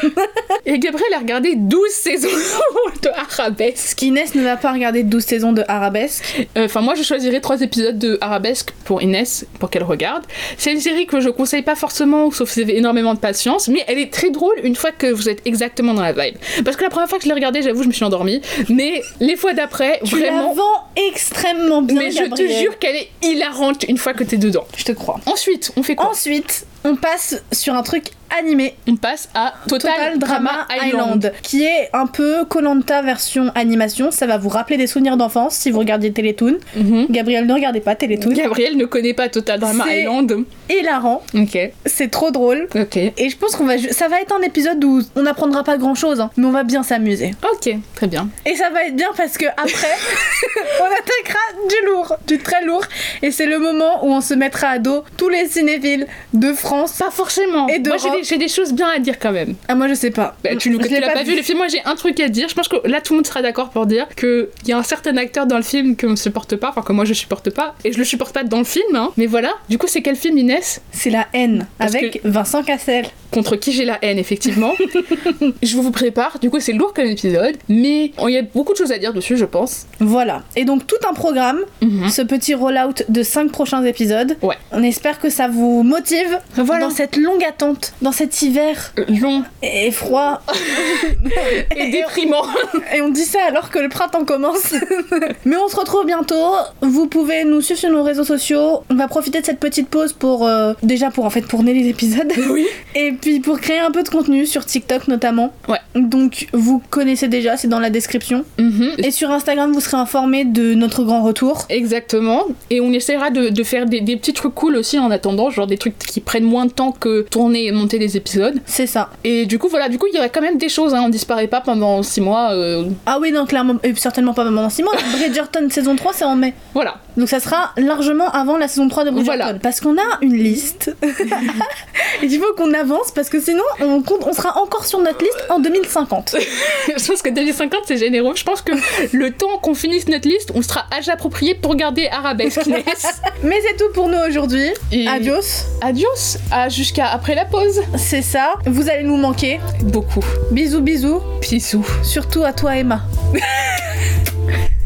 Speaker 1: *laughs* Et Gabrielle a regardé 12 saisons *laughs* de Arabesque.
Speaker 2: Inès ne va pas regarder 12 saisons de Arabesque.
Speaker 1: Euh, Enfin, moi, je choisirais trois épisodes de Arabesque pour Inès, pour qu'elle regarde. C'est une série que je conseille pas forcément, sauf si vous avez énormément de patience, mais elle est très drôle une fois que vous êtes exactement dans la vibe. Parce que la première fois que je l'ai regardée, j'avoue, je me suis endormie. Mais les fois d'après,
Speaker 2: la
Speaker 1: vraiment.
Speaker 2: vends extrêmement bien,
Speaker 1: Mais je te
Speaker 2: Gabriel.
Speaker 1: jure qu'elle est hilarante une fois que t'es dedans.
Speaker 2: Je te crois.
Speaker 1: Ensuite, on fait quoi?
Speaker 2: Ensuite, on passe sur un truc animé.
Speaker 1: On passe à Total,
Speaker 2: Total Drama Island, qui est un peu Colanta version animation. Ça va vous rappeler des souvenirs d'enfance si vous regardiez Télétoon.
Speaker 1: Mhm.
Speaker 2: Gabriel, ne regardez pas Télétoon.
Speaker 1: Gabriel ne connaît pas Total Drama Island.
Speaker 2: Hilarant,
Speaker 1: Ok,
Speaker 2: c'est trop drôle.
Speaker 1: ok,
Speaker 2: Et je pense qu'on va, ça va être un épisode où on n'apprendra pas grand chose, mais on va bien s'amuser.
Speaker 1: ok, très bien.
Speaker 2: Et ça va être bien parce que après, *laughs* on attaquera du lourd, du très lourd. Et c'est le moment où on se mettra à dos tous les cinéphiles de France.
Speaker 1: Pas forcément.
Speaker 2: Et
Speaker 1: moi, j'ai des, choses bien à dire quand même.
Speaker 2: Ah, moi je sais pas.
Speaker 1: Bah, tu
Speaker 2: Je
Speaker 1: tu l'as pas, vu le film, moi j'ai un truc à dire. Je pense que là tout le monde sera d'accord pour dire qu'il y a un certain acteur dans le film que ne supporte pas, enfin que moi je supporte pas, et je le supporte pas dans le film, hein. mais voilà. Du coup, c'est quel film Inès?
Speaker 2: C'est la haine
Speaker 1: Parce
Speaker 2: avec Vincent Cassel.
Speaker 1: Contre qui j'ai la haine, effectivement. *laughs* je vous prépare, du coup c'est lourd comme épisode, mais il y a beaucoup de choses à dire dessus, je pense.
Speaker 2: Voilà. Et donc tout un programme,
Speaker 1: Mhm.
Speaker 2: ce petit rollout de 5 prochains épisodes.
Speaker 1: Ouais.
Speaker 2: On espère que ça vous motive
Speaker 1: Voilà.
Speaker 2: dans cette longue attente, dans cet hiver
Speaker 1: Long
Speaker 2: et froid. *laughs*
Speaker 1: et déprimant.
Speaker 2: Et on dit ça alors que le printemps commence. *laughs* Mais on se retrouve bientôt. Vous pouvez nous suivre sur nos réseaux sociaux. On va profiter de cette petite pause pour euh, déjà pour en fait tourner les épisodes *laughs*
Speaker 1: oui.
Speaker 2: Et puis pour créer un peu de contenu sur TikTok notamment.
Speaker 1: Ouais.
Speaker 2: Donc vous connaissez déjà, c'est dans la description.
Speaker 1: Mhm.
Speaker 2: Et sur Instagram, vous serez informé de notre grand retour.
Speaker 1: Exactement. Et on essaiera de, de faire des, des petits trucs cool aussi en attendant, genre des trucs qui prennent moins de temps que tourner et monter des épisodes.
Speaker 2: C'est ça.
Speaker 1: Et du coup, voilà, du coup, il y aurait quand même des choses, hein, on disparaît pas pendant 6 mois. euh,
Speaker 2: Ah oui, non, clairement, et certainement pas pendant 6 mois. *laughs* Bridgerton saison 3, c'est en mai.
Speaker 1: voilà.
Speaker 2: Donc ça sera largement avant la saison 3 de Bridgerton.
Speaker 1: Voilà.
Speaker 2: Parce qu'on a une liste. et *laughs* *laughs* il faut qu'on avance parce que sinon on, compte, on sera encore sur notre liste en 2050.
Speaker 1: Je pense que 2050, c'est généreux. Je pense que le temps qu'on finisse notre liste, on sera âge approprié pour garder Arabesque.
Speaker 2: Mais c'est tout pour nous aujourd'hui.
Speaker 1: Et
Speaker 2: Adios.
Speaker 1: Adios. À jusqu'à après la pause.
Speaker 2: C'est ça. Vous allez nous manquer
Speaker 1: beaucoup.
Speaker 2: Bisous, bisous.
Speaker 1: Pissou.
Speaker 2: Surtout à toi, Emma. *laughs*